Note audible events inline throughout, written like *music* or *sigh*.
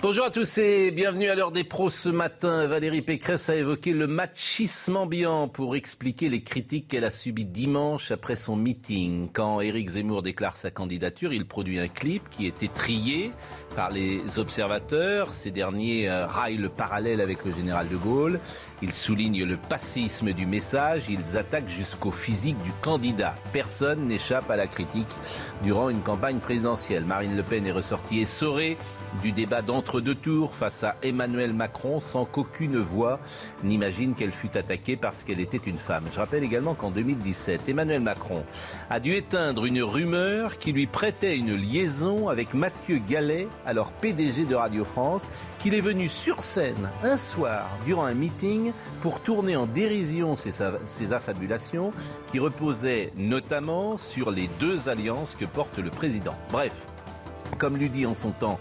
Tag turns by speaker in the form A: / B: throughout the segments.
A: Bonjour à tous et bienvenue à l'heure des pros ce matin. Valérie Pécresse a évoqué le machisme ambiant pour expliquer les critiques qu'elle a subies dimanche après son meeting. Quand Éric Zemmour déclare sa candidature, il produit un clip qui était trié par les observateurs. Ces derniers euh, raillent le parallèle avec le général de Gaulle. Ils soulignent le passisme du message. Ils attaquent jusqu'au physique du candidat. Personne n'échappe à la critique durant une campagne présidentielle. Marine Le Pen est ressortie essorée du débat d'entre-deux tours face à Emmanuel Macron sans qu'aucune voix n'imagine qu'elle fut attaquée parce qu'elle était une femme. Je rappelle également qu'en 2017, Emmanuel Macron a dû éteindre une rumeur qui lui prêtait une liaison avec Mathieu Gallet, alors PDG de Radio France, qu'il est venu sur scène un soir durant un meeting pour tourner en dérision ses, affabulations qui reposaient notamment sur les deux alliances que porte le président. Bref, comme lui dit en son temps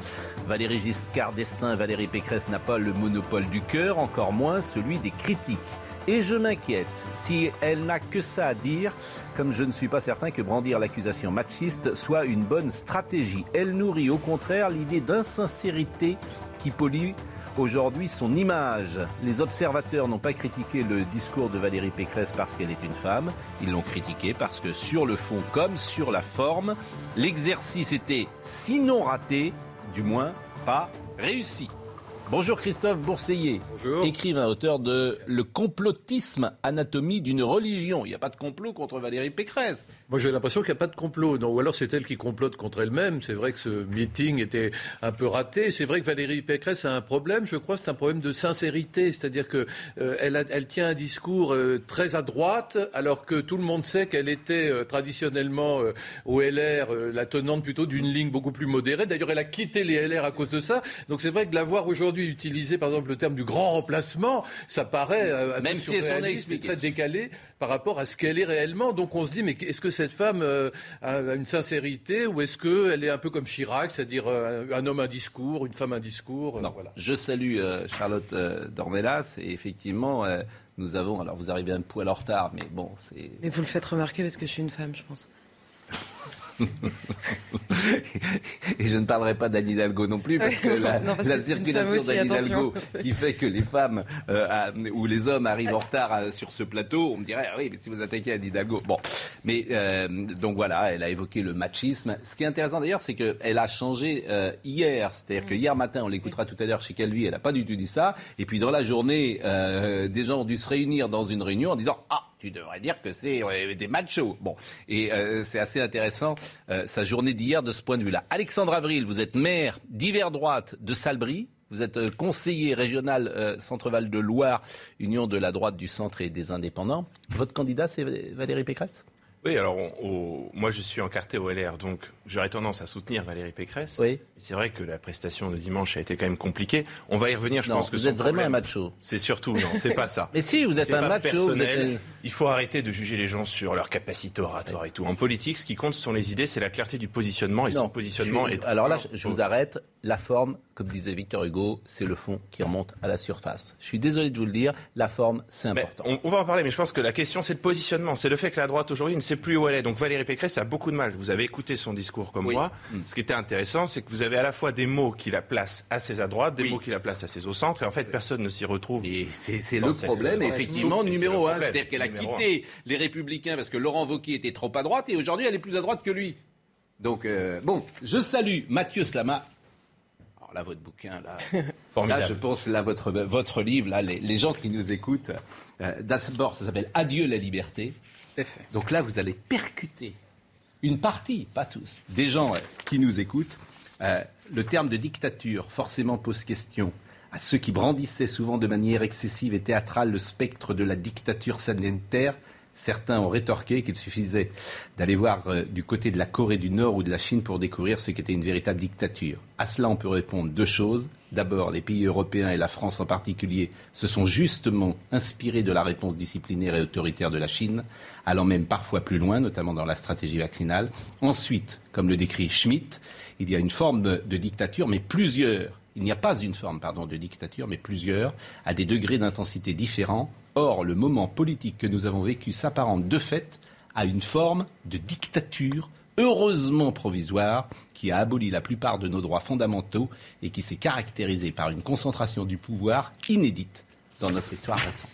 A: Valérie Giscard d'Estaing, Valérie Pécresse n'a pas le monopole du cœur, encore moins celui des critiques. Et je m'inquiète si elle n'a que ça à dire, comme je ne suis pas certain que brandir l'accusation machiste soit une bonne stratégie. Elle nourrit au contraire l'idée d'insincérité qui pollue aujourd'hui son image. Les observateurs n'ont pas critiqué le discours de Valérie Pécresse parce qu'elle est une femme, ils l'ont critiqué parce que sur le fond comme sur la forme, l'exercice était sinon raté, du moins pas réussi. Bonjour Christophe Bourseiller, écrivain, auteur de Le complotisme, anatomie d'une religion. Il n'y a pas de complot contre Valérie Pécresse.
B: Moi j'ai l'impression qu'il n'y a pas de complot. Non, ou alors c'est elle qui complote contre elle-même. C'est vrai que ce meeting était un peu raté. C'est vrai que Valérie Pécresse a un problème, je crois, c'est un problème de sincérité. C'est-à-dire qu'elle euh, elle tient un discours euh, très à droite, alors que tout le monde sait qu'elle était euh, traditionnellement au LR la tenante plutôt d'une ligne beaucoup plus modérée. D'ailleurs, elle a quitté les LR à cause de ça. Donc c'est vrai que de la voir aujourd'hui utiliser par exemple le terme du grand remplacement, ça paraît
A: même si elle
B: très décalé par rapport à ce qu'elle est réellement. Donc on se dit mais est-ce que cette femme euh, a une sincérité ou est-ce qu'elle est un peu comme Chirac, c'est-à-dire euh, un homme un discours, une femme un discours
A: Non. Voilà. Je salue Charlotte Dornelas et effectivement nous avons alors vous arrivez un poil en retard mais bon c'est.
C: Mais vous le faites remarquer parce que je suis une femme je pense. *laughs* *laughs*
A: et je ne parlerai pas d'Anne Hidalgo non plus, parce que la, *laughs* circulation d'Anne Hidalgo *laughs* qui fait que les femmes euh, ou les hommes arrivent en retard euh, sur ce plateau, on me dirait, ah oui, mais si vous attaquez Anne Hidalgo. Bon, mais euh, donc voilà, elle a évoqué le machisme. Ce qui est intéressant d'ailleurs, c'est qu'elle a changé hier. C'est-à-dire que hier matin, on l'écoutera tout à l'heure chez Calvi, elle n'a pas du tout dit ça. Et puis dans la journée, des gens ont dû se réunir dans une réunion en disant, ah, tu devrais dire que c'est des machos. Bon, et euh, c'est assez intéressant euh, sa journée d'hier de ce point de vue-là. Alexandre Avril, vous êtes maire d'hiver droite de Salbris. Vous êtes euh, conseiller régional Centre-Val de Loire, Union de la droite du centre et des indépendants. Votre candidat, c'est Valérie Pécresse?
D: Oui, alors moi je suis encarté au LR, donc j'aurais tendance à soutenir Valérie Pécresse.
A: Oui.
D: C'est vrai que la prestation de dimanche a été quand même compliquée. On va y revenir, je pense que
A: vous êtes vraiment un macho.
D: C'est surtout non, c'est pas ça. *laughs*
A: Mais si, vous êtes un macho.
D: Il faut arrêter de juger les gens sur leur capacité oratoire et tout. En politique, ce qui compte ce sont les idées, c'est la clarté du positionnement et son positionnement est.
A: Alors là, je vous arrête. La forme, comme disait Victor Hugo, c'est le fond qui remonte à la surface. Je suis désolé de vous le dire, la forme, c'est important.
D: On, va en parler, mais je pense que la question, c'est le positionnement. C'est le fait que la droite aujourd'hui ne sait plus où elle est. Donc Valérie Pécresse a beaucoup de mal. Vous avez écouté son discours comme moi. Mm. Ce qui était intéressant, c'est que vous avez à la fois des mots qui la placent assez à droite, des mots qui la placent assez au centre, et en fait, personne ne s'y retrouve.
A: Et c'est le problème, effectivement, numéro un. C'est-à-dire qu'elle a quitté les Républicains parce que Laurent Wauquiez était trop à droite, et aujourd'hui, elle est plus à droite que lui. Donc, euh, bon, je salue Mathieu Slama, là, votre bouquin, là, *laughs* là je pense, là, votre, votre livre, là, les, gens qui nous écoutent, euh, d'abord, ça s'appelle Adieu la liberté. Donc là, vous allez percuter une partie, pas tous, des gens euh, qui nous écoutent. Euh, le terme de dictature, forcément, pose question à ceux qui brandissaient souvent de manière excessive et théâtrale le spectre de la dictature sanitaire. Certains ont rétorqué qu'il suffisait d'aller voir euh, du côté de la Corée du Nord ou de la Chine pour découvrir ce qu'était une véritable dictature. À cela, on peut répondre deux choses. D'abord, les pays européens et la France en particulier se sont justement inspirés de la réponse disciplinaire et autoritaire de la Chine, allant même parfois plus loin, notamment dans la stratégie vaccinale. Ensuite, comme le décrit Schmitt, il y a une forme de dictature, mais plusieurs il n'y a pas une forme pardon, de dictature, mais plusieurs, à des degrés d'intensité différents. Or, le moment politique que nous avons vécu s'apparente de fait à une forme de dictature heureusement provisoire, qui a aboli la plupart de nos droits fondamentaux et qui s'est caractérisée par une concentration du pouvoir inédite dans notre histoire récente.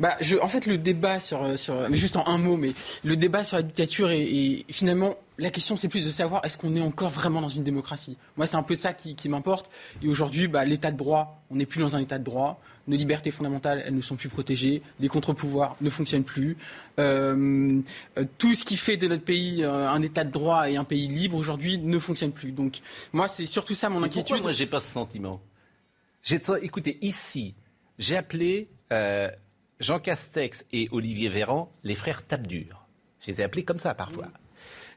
E: Bah, je, en fait, le débat sur, sur, mais juste en un mot, mais le débat sur la dictature est, finalement la question, c'est plus de savoir est-ce qu'on est encore vraiment dans une démocratie? Moi, c'est un peu ça qui, qui m'importe. Et aujourd'hui, bah, l'état de droit, on n'est plus dans un état de droit. Nos libertés fondamentales, elles ne sont plus protégées. Les contre-pouvoirs ne fonctionnent plus. Euh, euh tout ce qui fait de notre pays euh, un état de droit et un pays libre aujourd'hui ne fonctionne plus. Donc, moi, c'est surtout ça mon inquiétude.
A: Pourquoi moi, j'ai pas ce sentiment? Écoutez, ici, j'ai appelé. Euh, Jean Castex et Olivier Véran, les frères tape dur. Je les ai appelés comme ça parfois.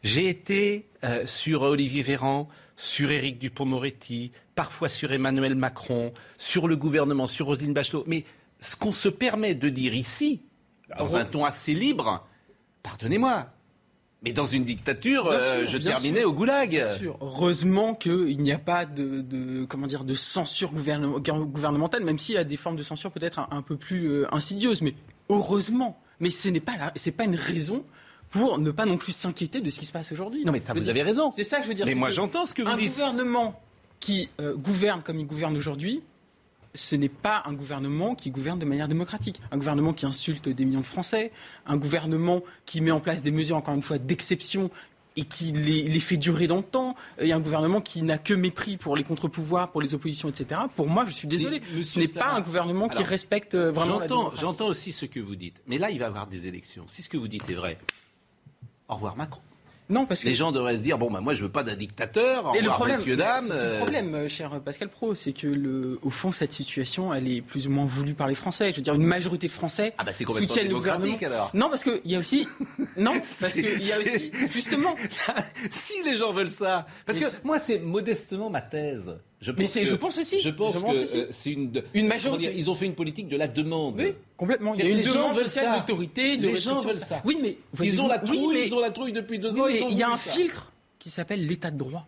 A: J'ai été euh, sur Olivier Véran, sur Éric Dupont-Moretti, parfois sur Emmanuel Macron, sur le gouvernement, sur Roselyne Bachelot. Mais ce qu'on se permet de dire ici, dans un ton assez libre, pardonnez-moi, mais dans une dictature, euh, je terminais au goulag.
E: Bien sûr. Heureusement qu'il n'y a pas de, comment dire, de censure gouvernementale, même s'il y a des formes de censure peut-être un, peu plus euh, insidieuses. Mais heureusement. Mais ce n'est pas, pas une raison pour ne pas non plus s'inquiéter de ce qui se passe aujourd'hui.
A: Non, mais ça, vous avez raison.
E: C'est ça que je veux dire.
A: Mais moi, j'entends ce que vous
E: dites. Un gouvernement qui euh, gouverne comme il gouverne aujourd'hui, ce n'est pas un gouvernement qui gouverne de manière démocratique. Un gouvernement qui insulte des millions de Français, un gouvernement qui met en place des mesures, encore une fois, d'exception et qui les, fait durer dans le temps, et un gouvernement qui n'a que mépris pour les contre-pouvoirs, pour les oppositions, etc. Pour moi, je suis désolé, ce n'est pas un gouvernement qui respecte euh, vraiment la démocratie.
A: J'entends aussi ce que vous dites, mais là, il va y avoir des élections. Si ce que vous dites est vrai, au revoir Macron.
E: Non, parce
A: que les gens devraient se dire bon, bah, moi, je veux pas d'un dictateur. Et le problème, messieurs, dames.
E: Le euh. problème, euh, cher Pascal Pro, c'est que le, au fond, cette situation, elle est plus ou moins voulue par les Français. Je veux dire, une majorité de Français
A: ah bah soutiennent le gouvernement. Alors.
E: Non, parce qu'il y a aussi, *laughs* non, parce qu'il y a aussi, justement, *laughs*
A: si les gens veulent ça, parce que moi, c'est modestement ma thèse.
E: Je mais je pense aussi.
A: Je pense, que euh, c'est une, une majorité. ils ont fait une politique de la demande.
E: Oui, complètement. Il y a une demande sociale d'autorité, de
A: les gens veulent ça.
E: Oui, mais
A: ils ont la trouille. Ils ont la trouille depuis deux ans.
E: Mais il y a un filtre qui s'appelle l'état de droit.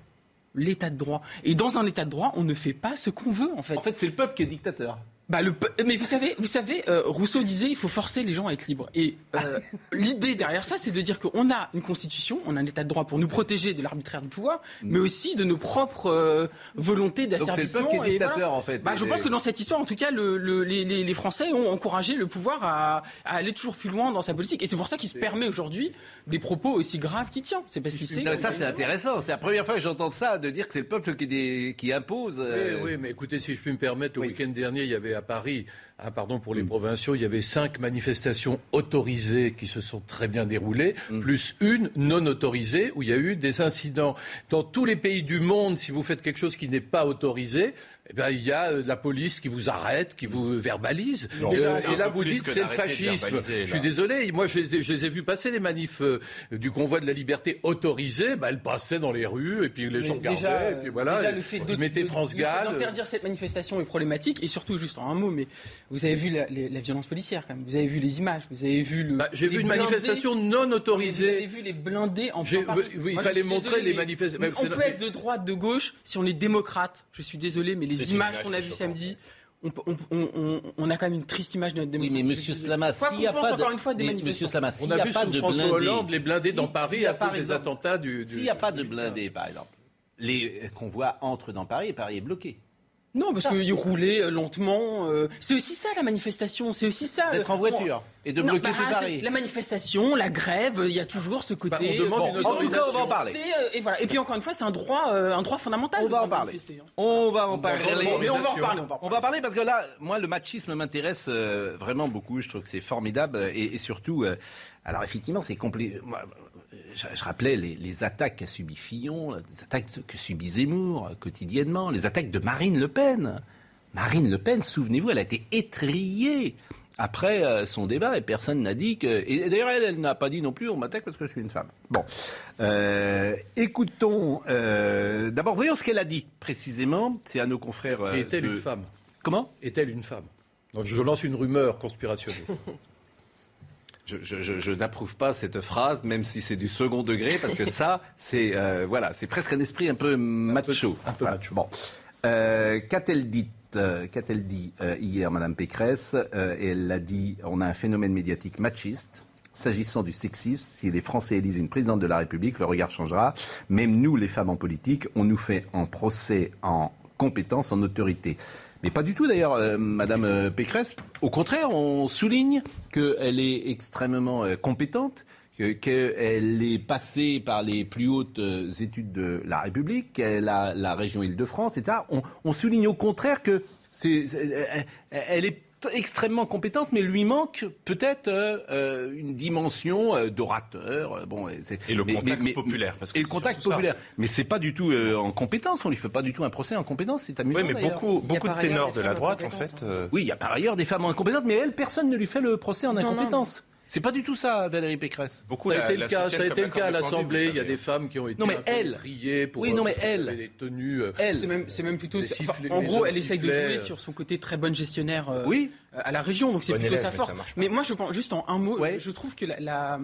E: L'état de droit. Et dans un état de droit, on ne fait pas ce qu'on veut, en fait.
A: En fait, c'est le peuple qui est dictateur.
E: Bah, le, mais vous savez, vous savez, euh, Rousseau disait il faut forcer les gens à être libres. Et euh, *laughs* l'idée derrière ça, c'est de dire qu'on a une constitution, on a un état de droit pour nous protéger de l'arbitraire du pouvoir, mais aussi de nos propres euh, volontés d'asservissement.
A: C'est le peuple qui est dictateur en fait.
E: Bah, je pense que dans cette histoire, en tout cas, le, le, les, les, Français ont encouragé le pouvoir à, à, aller toujours plus loin dans sa politique. Et c'est pour ça qu'il se permet aujourd'hui des propos aussi graves qu'il tient. C'est parce qu'il sait.
A: ça, c'est intéressant. C'est la première fois que j'entends ça, de dire que c'est le peuple qui, qui impose.
B: Oui, oui, mais écoutez, si je puis me permettre, le week-end dernier, il y avait à Paris ah, pardon pour les mm. provinciaux, il y avait cinq manifestations autorisées qui se sont très bien déroulées, mm. plus une non autorisée où il y a eu des incidents. Dans tous les pays du monde, si vous faites quelque chose qui n'est pas autorisé, eh bien, il y a euh, la police qui vous arrête, qui vous verbalise. et là, vous dites c'est le fascisme. Je suis désolé. Moi, je, les ai vus passer les manifs euh, du convoi de la liberté autorisés. Bah, elles passaient dans les rues et puis les gens regardaient. Et puis voilà.
E: Déjà, le fait France Gall. D'interdire cette manifestation est problématique et surtout juste en un mot, mais vous avez vu la, violence policière quand même. Vous avez vu les images. Vous avez vu le.
B: Bah, J'ai vu une manifestation non autorisée. Vous
E: avez vu les blindés en.
B: Oui, il fallait montrer les manifestations.
E: On peut être de droite, de gauche si on est démocrate. Je suis désolé, mais les images qu'on a vues samedi. On, a quand même une triste image de notre démocratie.
A: Oui, mais Monsieur Slama, s'il n'y a pas de,
E: une fois des Monsieur
B: Slama, on a, vu sous François Hollande les blindés dans Paris à cause des attentats du.
A: S'il n'y a pas de blindés, par exemple, les convois entrent dans Paris et Paris est bloqué.
E: Non, parce qu'il roulait euh, lentement. Euh, c'est aussi ça la manifestation, c'est aussi ça.
A: D'être en voiture et de bloquer tout bah, Paris.
E: La manifestation, la grève, il y a toujours ce côté. Bah,
A: on demande une en tout cas, on va en parler.
E: Euh, et voilà. Et puis encore une fois, c'est un droit, un droit fondamental.
A: On va en parler. Hein. On va en parler.
E: Mais on va en parler.
A: On va en parler parce que là, moi, le machisme m'intéresse vraiment beaucoup. Je trouve que c'est formidable et, et surtout, alors effectivement, c'est complet je, rappelais les, attaques qu'a subi Fillon, les attaques que subit Zemmour quotidiennement, les attaques de Marine Le Pen. Marine Le Pen, souvenez-vous, elle a été étriée après euh, son débat et personne n'a dit que. Et d'ailleurs, elle, elle n'a pas dit non plus on m'attaque parce que je suis une femme. Bon. Euh, écoutons. euh, D'abord, voyons ce qu'elle a dit précisément. C'est à nos confrères. euh,
B: Est-elle
A: de-
B: une femme?
A: Comment?
B: Est-elle une femme? Donc, Je lance une rumeur conspirationniste. *laughs*
A: Je, je- je- je n'approuve pas cette phrase, même si c'est du second degré, parce que ça, *laughs* c'est euh, voilà, c'est presque un esprit un peu macho.
B: un peu
A: Voilà.
B: macho.
A: Bon, Euh, qu'a-t-elle dit euh, Qu'a-t-elle dit hier, Madame Pécresse? Elle l'a dit. On a un phénomène médiatique machiste. S'agissant du sexisme, si les Français élisent une présidente de la République, le regard changera. Même nous, les femmes en politique, on nous fait en procès en compétence, en autorité. Mais pas du tout d'ailleurs, euh, Madame euh, Pécresse. Au contraire, on souligne qu'elle est extrêmement euh, compétente, que- qu'elle est passée par les plus hautes études de la République, qu'elle a la région Île-de-France, etc. On, on souligne au contraire que c'est, elle est extrêmement compétente, mais lui manque peut-être euh, euh, une dimension euh, d'orateur. Bon, c'est-
D: Et le
A: mais-
D: contact
A: mais- mais-
D: populaire, parce que
A: et le contact
D: ça.
A: populaire. Mais c'est pas du tout euh, en compétence. On lui fait pas du tout un procès en compétence. C'est amusant.
D: Oui, mais beaucoup, beaucoup de ténors de la droite, en fait.
C: hein.
D: euh,
A: Oui, il y a par ailleurs des femmes incompétentes, mais elle, personne ne lui fait le procès en
C: non,
A: incompétence. C'est pas du tout ça, Valérie Pécresse.
D: beaucoup
B: Ça a
D: la-
B: été le cas, ça a
D: comme
B: été
D: la
B: le cas à l'Assemblée. Il y a des femmes qui ont été
A: Non, mais elle.
B: triées pour
A: Oui, non, mais
B: pour
A: elle.
B: des tenues. euh,
A: Elle.
E: C'est même, plutôt.
B: Les
E: enfin, en gros, elle essaye de jouer
B: euh.
E: sur son côté très bonne gestionnaire euh,
A: Oui.
E: Euh, à la région, donc c'est
D: Bon
E: plutôt
D: élève,
E: sa force. Mais moi, je pense juste en un mot,
A: Ouais.
E: je trouve que la, la-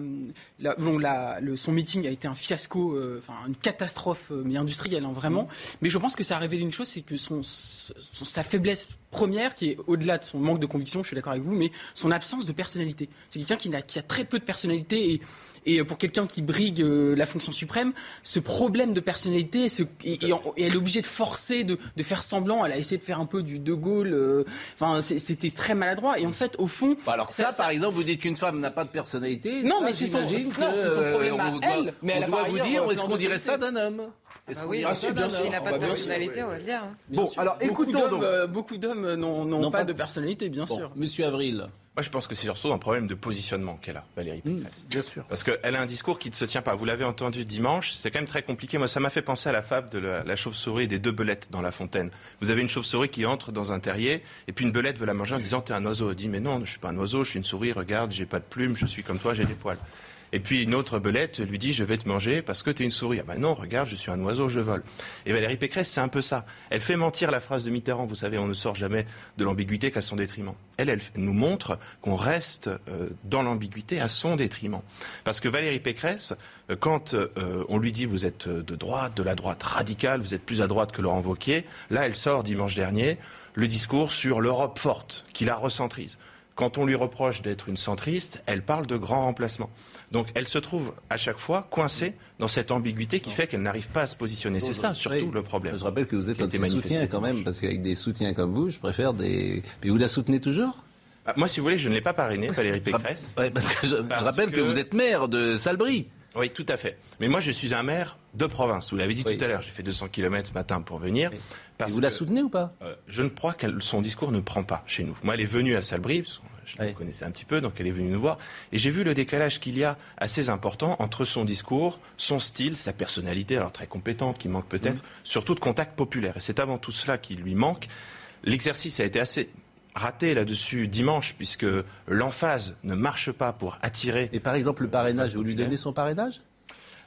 E: la- bon, la- le, son meeting a été un fiasco, euh, enfin une catastrophe, euh, mais industrielle, hein, vraiment. Mais je pense que ça a révélé une chose, c'est que son, son- sa faiblesse première, qui est au-delà de son manque de conviction, je suis d'accord avec vous, mais son absence de personnalité. C'est quelqu'un qui, qui a très peu de personnalité et, et pour quelqu'un qui brigue euh, la fonction suprême, ce problème de personnalité, ce- et, et en- et elle est obligée de forcer, de, de faire semblant. Elle a essayé de faire un peu du De Gaulle. euh, Enfin, c'était très maladroit. Et en fait, au fond,
A: Bah alors ça, par exemple, vous dites qu'une femme n'a pas de personnalité.
E: Non,
A: Ça,
E: mais c'est son- non,
A: que,
E: c'est son
A: euh,
E: problème à
A: on doit-
E: elle, mais elle
A: on doit
E: par
A: vous dire,
E: euh,
A: est-ce qu'on dirait ça d'un homme?
C: Ah
A: qu'on
C: oui,
E: Ah, si, bien sûr.
C: S'il n'a pas
E: bah,
C: de personnalité, on va le dire. hein.
A: Bon,
E: sûr.
A: alors, écoutons donc.
E: euh, beaucoup d'hommes n'ont pas,
A: pas-
E: de personnalité, bien
A: Bon,
E: sûr.
A: Monsieur Avril.
D: Moi, je pense que c'est surtout un problème de positionnement qu'elle a, Valérie Pécresse.
A: Bien sûr.
D: Parce qu'elle a un discours qui ne se tient pas. Vous l'avez entendu dimanche, c'est quand même très compliqué. Moi, ça m'a fait penser à la fable de la, la chauve-souris et des deux belettes dans la fontaine. Vous avez une chauve-souris qui entre dans un terrier, et puis une belette veut la manger en disant T'es un oiseau. Elle dit Mais non, je suis pas un oiseau, je suis une souris, regarde, j'ai pas de plumes, je suis comme toi, j'ai des poils. Et puis une autre belette lui dit Je vais te manger parce que tu es une souris. Ah ben non, regarde, je suis un oiseau, je vole. Et Valérie Pécresse, c'est un peu ça. Elle fait mentir la phrase de Mitterrand. Vous savez, on ne sort jamais de l'ambiguïté qu'à son détriment. Elle, elle nous montre qu'on reste euh, dans l'ambiguïté à son détriment. Parce que Valérie Pécresse, euh, quand euh, on lui dit vous êtes de droite, de la droite radicale, vous êtes plus à droite que Laurent Wauquiez, là, elle sort dimanche dernier le discours sur l'Europe forte, qui la recentrise. Quand on lui reproche d'être une centriste, elle parle de grand remplacement. Donc elle se trouve à chaque fois coincée dans cette ambiguïté qui fait qu'elle n'arrive pas à se positionner. C'est ça surtout
A: Oui.
D: le problème.
A: Je rappelle que vous êtes un
D: manifesté
A: soutiens quand même, parce qu'avec des soutiens comme vous, je préfère des. Mais vous la soutenez toujours?
D: Ah, Moi, si vous voulez, je ne l'ai pas parrainé, *laughs* Valérie Pécresse.
A: Ouais, parce que je, je rappelle que...
D: que
A: vous êtes maire de Salbris.
D: Oui, tout à fait. Mais moi, je suis un maire de province. Vous l'avez dit
A: Oui.
D: tout à l'heure. J'ai fait 200 km ce matin pour venir. Parce
A: vous la
D: que,
A: soutenez ou pas
D: euh, Je ne crois que son discours ne prend pas chez nous. Moi, elle est venue à Salbris. Je la connaissais un petit peu, donc elle est venue nous voir. Et j'ai vu le décalage qu'il y a assez important entre son discours, son style, sa personnalité, alors très compétente, qui manque peut-être,
A: Mm.
D: surtout de contact populaire. Et c'est avant tout cela qui lui manque. L'exercice a été assez raté là-dessus dimanche, puisque l'emphase ne marche pas pour attirer
A: Et par exemple, le parrainage, vous lui donnez son parrainage?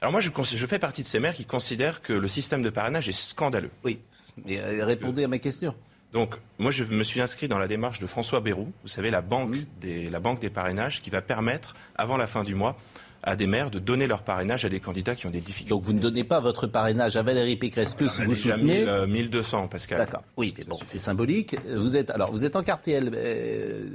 D: Alors moi, je, je fais partie de ces maires qui considèrent que le système de parrainage est scandaleux.
A: Oui. Mais euh, répondez à ma question.
D: Donc, moi, je me suis inscrit dans la démarche de François Bayrou, vous savez, la banque, des, la banque des parrainages, qui va permettre, avant la fin du mois, à des maires de donner leur parrainage à des candidats qui ont des difficultés.
A: Donc vous ne donnez pas votre parrainage à Valérie Pécresse que si vous
D: déjà
A: soutenez.
D: 1000, euh, 1200, Pascal.
A: D'accord. Oui, mais bon, c'est symbolique. Vous êtes alors vous êtes en quartier euh,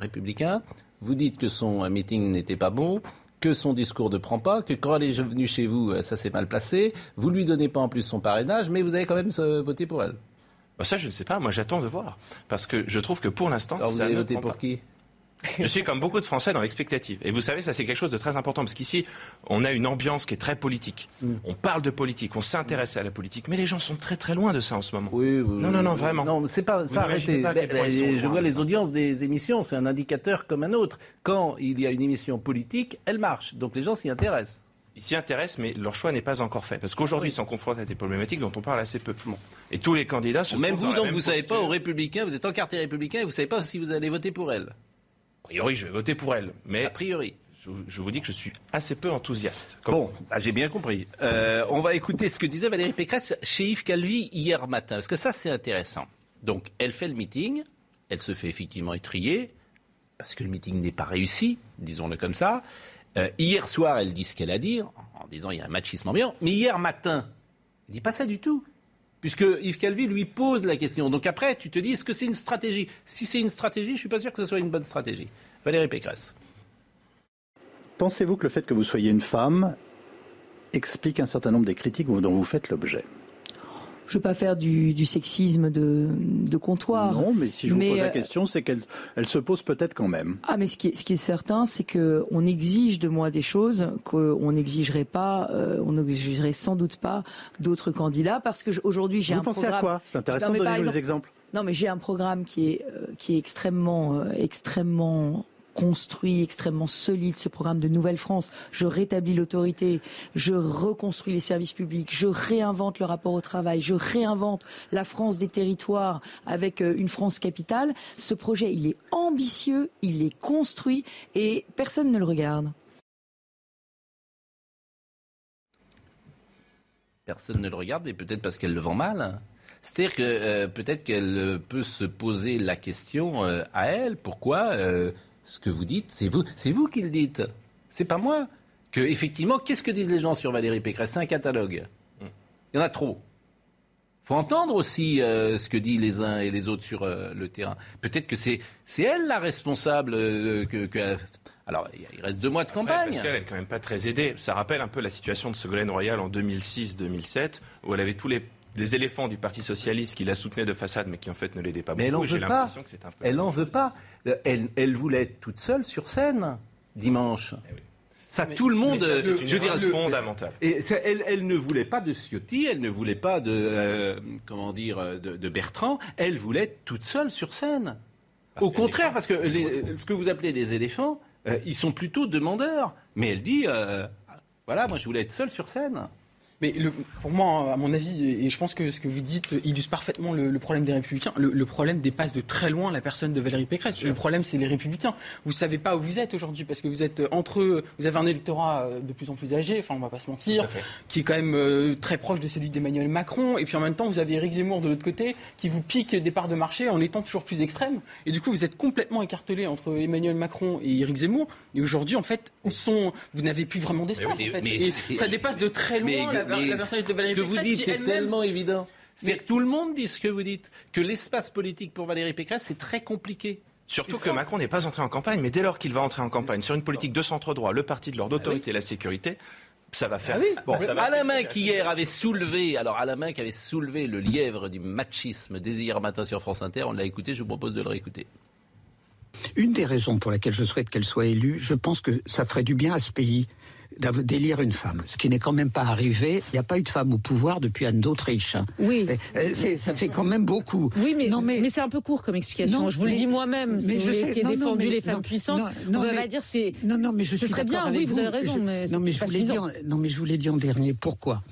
A: républicain. Vous dites que son meeting n'était pas bon, que son discours ne prend pas, que quand elle est venue chez vous, euh, ça s'est mal placé. Vous lui donnez pas en plus son parrainage, mais vous avez quand même euh, voté pour elle.
D: Bah, ça, je ne sais pas. Moi, j'attends de voir. Parce que je trouve que pour l'instant,
A: Alors vous avez
D: ne
A: voté pour
D: pas.
A: qui? *laughs*
D: Je suis comme beaucoup de Français dans l'expectative. Et vous savez, ça c'est quelque chose de très important parce qu'ici, on a une ambiance qui est très politique.
A: Mm.
D: On parle de politique, on s'intéresse à la politique, mais les gens sont très très loin de ça en ce moment.
A: Oui. vous-
D: Non, non, non, vraiment.
A: Non, c'est pas ça. Arrêtez.
D: pas
A: je vois les audiences des émissions. C'est un indicateur comme un autre. Quand il y a une émission politique, elle marche. Donc les gens s'y intéressent.
D: Ils s'y intéressent, mais leur choix n'est pas encore fait. Parce qu'aujourd'hui, ils sont confrontés à des problématiques dont on parle assez peu. Et tous les candidats se
A: Même vous,
D: dans la
A: donc,
D: même
A: vous savez pas aux Républicains. Vous êtes en quartier républicain et vous savez pas si vous allez voter pour elle.
D: Priori, je vais voter pour elle. Mais
A: a priori.
D: Je, vous dis que je suis assez peu enthousiaste.
A: Bon, ah, j'ai bien compris. Euh, on va écouter ce que disait Valérie Pécresse chez Yves Calvi hier matin, parce que ça, c'est intéressant. Donc, elle fait le meeting, elle se fait effectivement étrier, parce que le meeting n'est pas réussi, disons-le comme ça. Euh, hier soir, elle dit ce qu'elle a à dire, en disant il y a un machisme ambiant. Mais hier matin, elle dit pas ça du tout. Puisque Yves Calvi lui pose la question. Donc après, tu te dis, est-ce que c'est une stratégie? Si c'est une stratégie, je ne suis pas sûr que ce soit une bonne stratégie. Valérie Pécresse.
F: Pensez-vous que le fait que vous soyez une femme explique un certain nombre des critiques dont vous faites l'objet?
G: Je ne veux pas faire du, sexisme de, comptoir.
F: Non, mais si je vous pose la euh, question, c'est qu'elle elle se pose peut-être quand même.
G: Ah, mais ce qui est, ce qui est certain, c'est qu'on exige de moi des choses qu'on n'exigerait pas, euh, on n'exigerait sans doute pas d'autres candidats, parce que aujourd'hui j'ai un
F: programme. Vous pensez à quoi? C'est intéressant de donner des exemples.
G: Non, mais j'ai un programme qui est euh, qui est extrêmement extrêmement construit, extrêmement solide, ce programme de Nouvelle France. Je rétablis l'autorité, je reconstruis les services publics, je réinvente le rapport au travail, je réinvente la France des territoires avec euh, une France capitale. Ce projet, il est ambitieux, il est construit et personne ne le regarde.
A: Personne ne le regarde, mais peut-être parce qu'elle le vend mal. C'est-à-dire que euh, peut-être qu'elle peut se poser la question euh, à elle, pourquoi ce que vous dites, c'est vous, c'est vous qui le dites. C'est pas moi. Que effectivement, qu'est-ce que disent les gens sur Valérie Pécresse? C'est un catalogue. Il y en a trop. Faut entendre aussi euh, ce que disent les uns et les autres sur euh, le terrain. Peut-être que c'est c'est elle la responsable euh, que, alors, il reste deux mois de campagne.
D: parce qu'elle n'est quand même pas très aidée. Ça rappelle un peu la situation de Ségolène Royal en 2006-2007, où elle avait tous les des éléphants du Parti socialiste qui la soutenaient de façade, mais qui en fait ne l'aidaient pas
A: mais
D: beaucoup.
A: Elle n'en veut pas. Elle n'en veut pas. Elle, voulait être toute seule sur scène dimanche. Eh ça, tout le monde.
D: C'est je dirais fondamental.
A: Et elle, ne voulait pas de Ciotti, elle ne voulait pas de euh, comment dire de, Bertrand. Elle voulait être toute seule sur scène. Au contraire, parce que ce que vous appelez les éléphants, euh, ils sont plutôt demandeurs. Mais elle dit, euh, voilà, moi je voulais être seule sur scène.
E: Mais le, pour moi, à mon avis, et je pense que ce que vous dites illustre parfaitement le, problème des Républicains, le, problème dépasse de très loin la personne de Valérie Pécresse. Le problème, c'est les Républicains. Vous ne savez pas où vous êtes aujourd'hui parce que vous êtes entre eux. Vous avez un électorat euh, de plus en plus âgé, enfin, on va pas se mentir, qui est quand même euh, très proche de celui d'Emmanuel Macron. Et puis en même temps, vous avez Éric Zemmour de l'autre côté qui vous pique des parts de marché en étant toujours plus extrême. Et du coup, vous êtes complètement écartelé entre Emmanuel Macron et Éric Zemmour. Et aujourd'hui, en fait, où sont, vous n'avez plus vraiment d'espace. En fait. et ça dépasse de très loin la
A: ce que vous dites est tellement évident. C'est que tout le monde dit ce que vous dites. Que l'espace politique pour Valérie Pécresse, c'est très compliqué.
D: Surtout que Macron n'est pas entré en campagne, mais dès lors qu'il va entrer en campagne sur une politique de centre droit, le parti de l'ordre d'autorité ah et la sécurité, ça va faire.
A: Ah bon, Alain qui hier avait soulevé, alors Alain qui avait soulevé le lièvre du machisme dès hier matin sur France Inter, on l'a écouté, je vous propose de le réécouter.
H: Une des raisons pour lesquelles je souhaite qu'elle soit élue, je pense que ça ferait du bien à ce pays d'élire une femme, ce qui n'est quand même pas arrivé. Il n'y a pas eu de femme au pouvoir depuis Anne d'Autriche.
I: Oui.
H: Euh, ça fait quand même beaucoup.
I: Oui, mais, non, mais... mais c'est un peu court comme explication. je vous le dis moi-même. Si vous voulez, qui ai défendu les femmes puissantes, on va dire c'est.
H: Non, non, mais je
I: Ce serait bien, oui, vous, avez raison, mais
H: non, mais je vous non, mais je vous l'ai dit en dernier. Pourquoi?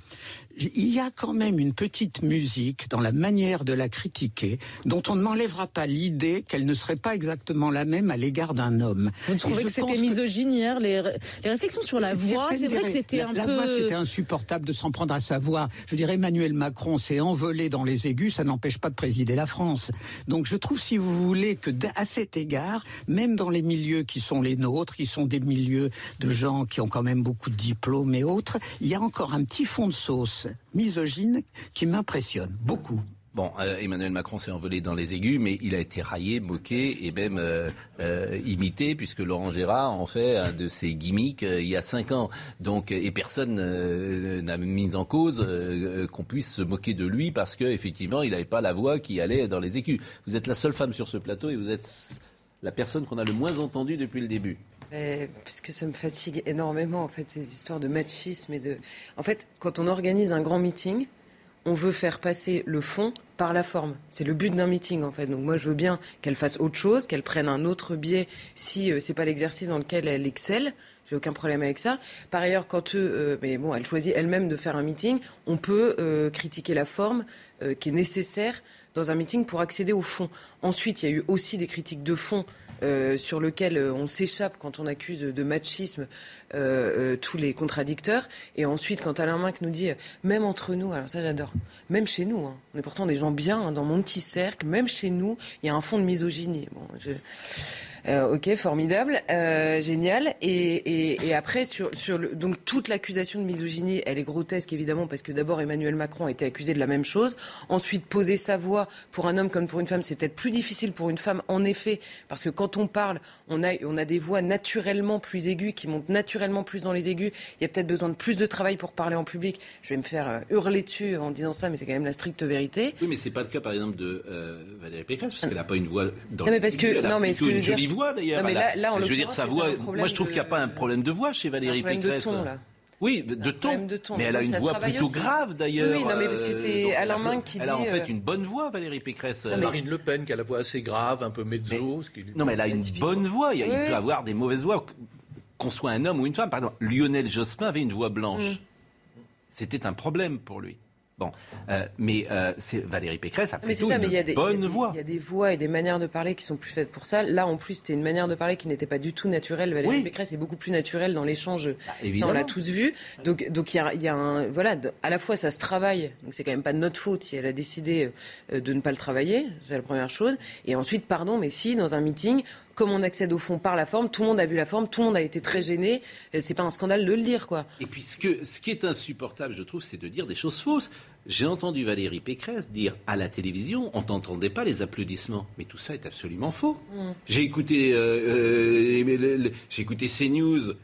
H: Il y a quand même une petite musique dans la manière de la critiquer, dont on ne m'enlèvera pas l'idée qu'elle ne serait pas exactement la même à l'égard d'un homme.
I: Vous trouvez que c'était misogyne hier les, réflexions sur la voix, c'est vrai que c'était un
H: la
I: peu...
H: La voix, c'était insupportable de s'en prendre à sa voix. Je dirais, Emmanuel Macron s'est envolé dans les aigus, ça n'empêche pas de présider la France. Donc je trouve, si vous voulez, que à cet égard, même dans les milieux qui sont les nôtres, qui sont des milieux de gens qui ont quand même beaucoup de diplômes et autres, il y a encore un petit fond de sauce misogyne qui m'impressionne beaucoup.
A: Bon, euh, Emmanuel Macron s'est envolé dans les aigus, mais il a été raillé, moqué et même euh, euh, imité, puisque Laurent Gérard en fait un de ses gimmicks il y a cinq ans. Donc, et personne n'a mis en cause qu'on puisse se moquer de lui parce qu'effectivement, il n'avait pas la voix qui allait dans les aigus. Vous êtes la seule femme sur ce plateau et vous êtes la personne qu'on a le moins entendue depuis le début.
C: Parce que ça me fatigue énormément, en fait, ces histoires de machisme et de. En fait, quand on organise un grand meeting, on veut faire passer le fond par la forme. C'est le but d'un meeting, en fait. Donc moi, je veux bien qu'elle fasse autre chose, qu'elle prenne un autre biais si euh, c'est pas l'exercice dans lequel elle excelle. J'ai aucun problème avec ça. Par ailleurs, quand euh, mais bon, elle choisit elle-même de faire un meeting, on peut euh, critiquer la forme qui est nécessaire dans un meeting pour accéder au fond. Ensuite, il y a eu aussi des critiques de fond euh, sur lequel euh, on s'échappe quand on accuse de, machisme tous les contradicteurs. Et ensuite, quand Alain Minck nous dit, même entre nous, alors ça j'adore, même chez nous, hein, on est pourtant des gens bien hein, dans mon petit cercle, même chez nous, il y a un fond de misogynie. Bon. Euh, ok, formidable, euh, génial. Et, après, sur, sur le, donc toute l'accusation de misogynie, elle est grotesque évidemment parce que d'abord Emmanuel Macron a été accusé de la même chose. Ensuite, poser sa voix pour un homme comme pour une femme, c'est peut-être plus difficile pour une femme, en effet, parce que quand on parle, on a, on a des voix naturellement plus aiguës qui montent naturellement plus dans les aigus. Il y a peut-être besoin de plus de travail pour parler en public. Je vais me faire euh, hurler dessus en disant ça, mais c'est quand même la stricte vérité.
A: Oui, mais c'est pas le cas, par exemple, de Valérie Pécresse, parce qu'elle n'a pas une voix dans
C: non, mais parce que, non, mais ce que
A: je voix d'ailleurs. je veux dire sa voix. Moi, je trouve qu'il n'y a pas un problème de voix chez Valérie Pécresse. De ton, là. Oui, de ton. de ton. Mais elle a une voix plutôt grave d'ailleurs.
C: Oui, non, mais parce que c'est euh, Alain Minck qui dit.
A: Elle a en fait euh, une bonne voix, Valérie Pécresse.
B: Marine Le Pen qui a la voix assez grave, un peu mezzo.
A: Non, mais elle a une bonne voix. Il, peut avoir des mauvaises voix, qu'on soit un homme ou une femme. Par exemple, Lionel Jospin avait une voix blanche. Mm. C'était un problème pour lui. Bon, euh, mais euh, c'est Valérie Pécresse a plutôt ça, une y a des, bonne voix.
C: Il y a des voix et des manières de parler qui sont plus faites pour ça. Là, en plus, c'était une manière de parler qui n'était pas du tout naturelle. Valérie Pécresse est beaucoup plus naturelle dans l'échange. Bah, ça, on l'a tous vu. Donc, donc il y a, y a, un voilà, à la fois ça se travaille. Donc c'est quand même pas de notre faute si elle a décidé euh, de ne pas le travailler. C'est la première chose. Et ensuite, pardon, mais si dans un meeting comme on accède au fond par la forme, tout le monde a vu la forme, tout le monde a été très gêné. C'est pas un scandale de le dire, quoi.
A: Et puis ce, ce qui est insupportable, je trouve, c'est de dire des choses fausses. J'ai entendu Valérie Pécresse dire à la télévision, on n'entendait pas les applaudissements. Mais tout ça est absolument faux. Mm. J'ai écouté, euh, euh, j'ai écouté CNews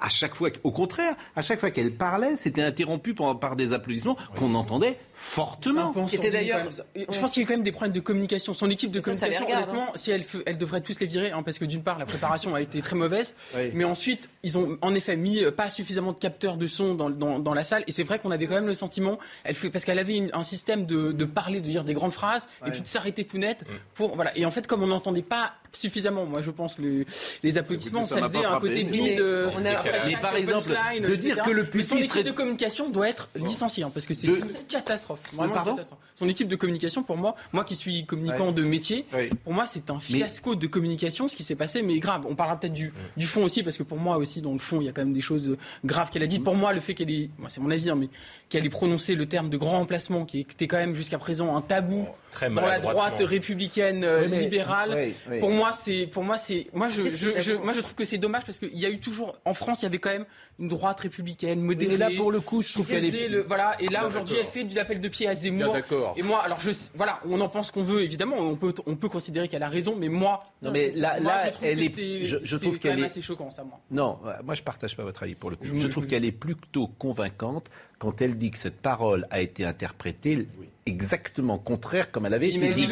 A: à chaque fois, au contraire, à chaque fois qu'elle parlait, c'était interrompu par, par, des applaudissements qu'on entendait fortement.
E: C'était d'ailleurs, je pense qu'il y a quand même des problèmes de communication. Son équipe de communication, honnêtement, hein. si elle, elle devrait tous les virer, hein, parce que d'une part, la préparation a été très mauvaise, mais ensuite, ils ont en effet mis euh, pas suffisamment de capteurs de son dans, dans, dans la salle, et c'est vrai qu'on avait quand même le sentiment, elle fait, parce qu'elle avait un système de, de, parler, de dire des grandes phrases, et puis de s'arrêter tout net, mm. pour voilà. Et en fait, comme on n'entendait pas suffisamment, moi je pense, les, les applaudissements, ça, faisait un côté bide. On a,
A: mais par exemple, de dire que le public.
E: son équipe de communication doit être licenciée, hein, parce que c'est une catastrophe. Vraiment une catastrophe. Son équipe de communication, pour moi, moi qui suis communicant de métier, pour moi, c'est un fiasco de communication ce qui s'est passé, mais grave. On parlera peut-être du, du fond aussi, parce que pour moi aussi, dans le fond, il y a quand même des choses graves qu'elle a dites. Pour moi, le fait qu'elle ait, c'est mon avis, hein, mais qu'elle ait prononcé le terme de grand remplacement, qui était quand même jusqu'à présent un tabou oh, dans la droite républicaine euh, libérale. Pour moi, c'est, pour moi, c'est, moi, je, je, moi, je trouve que c'est dommage parce qu'il y a eu toujours, en France, il y avait quand même une droite républicaine modérée.
A: Mais là, pour le coup, je trouve qu'elle est.
E: voilà, et là, aujourd'hui, elle fait du appel de pied à Zemmour. Et moi, alors, je, voilà, on en pense qu'on veut, évidemment, on peut, on peut considérer qu'elle a raison, mais moi.
A: Non, mais là, là, je trouve elle
E: est. Je, trouve qu'elle est. assez choquant, ça, moi.
A: Non, moi, je partage pas votre avis pour le coup. Je, trouve qu'elle est plutôt convaincante quand elle dit que cette parole a été interprétée exactement contraire comme elle avait été dite.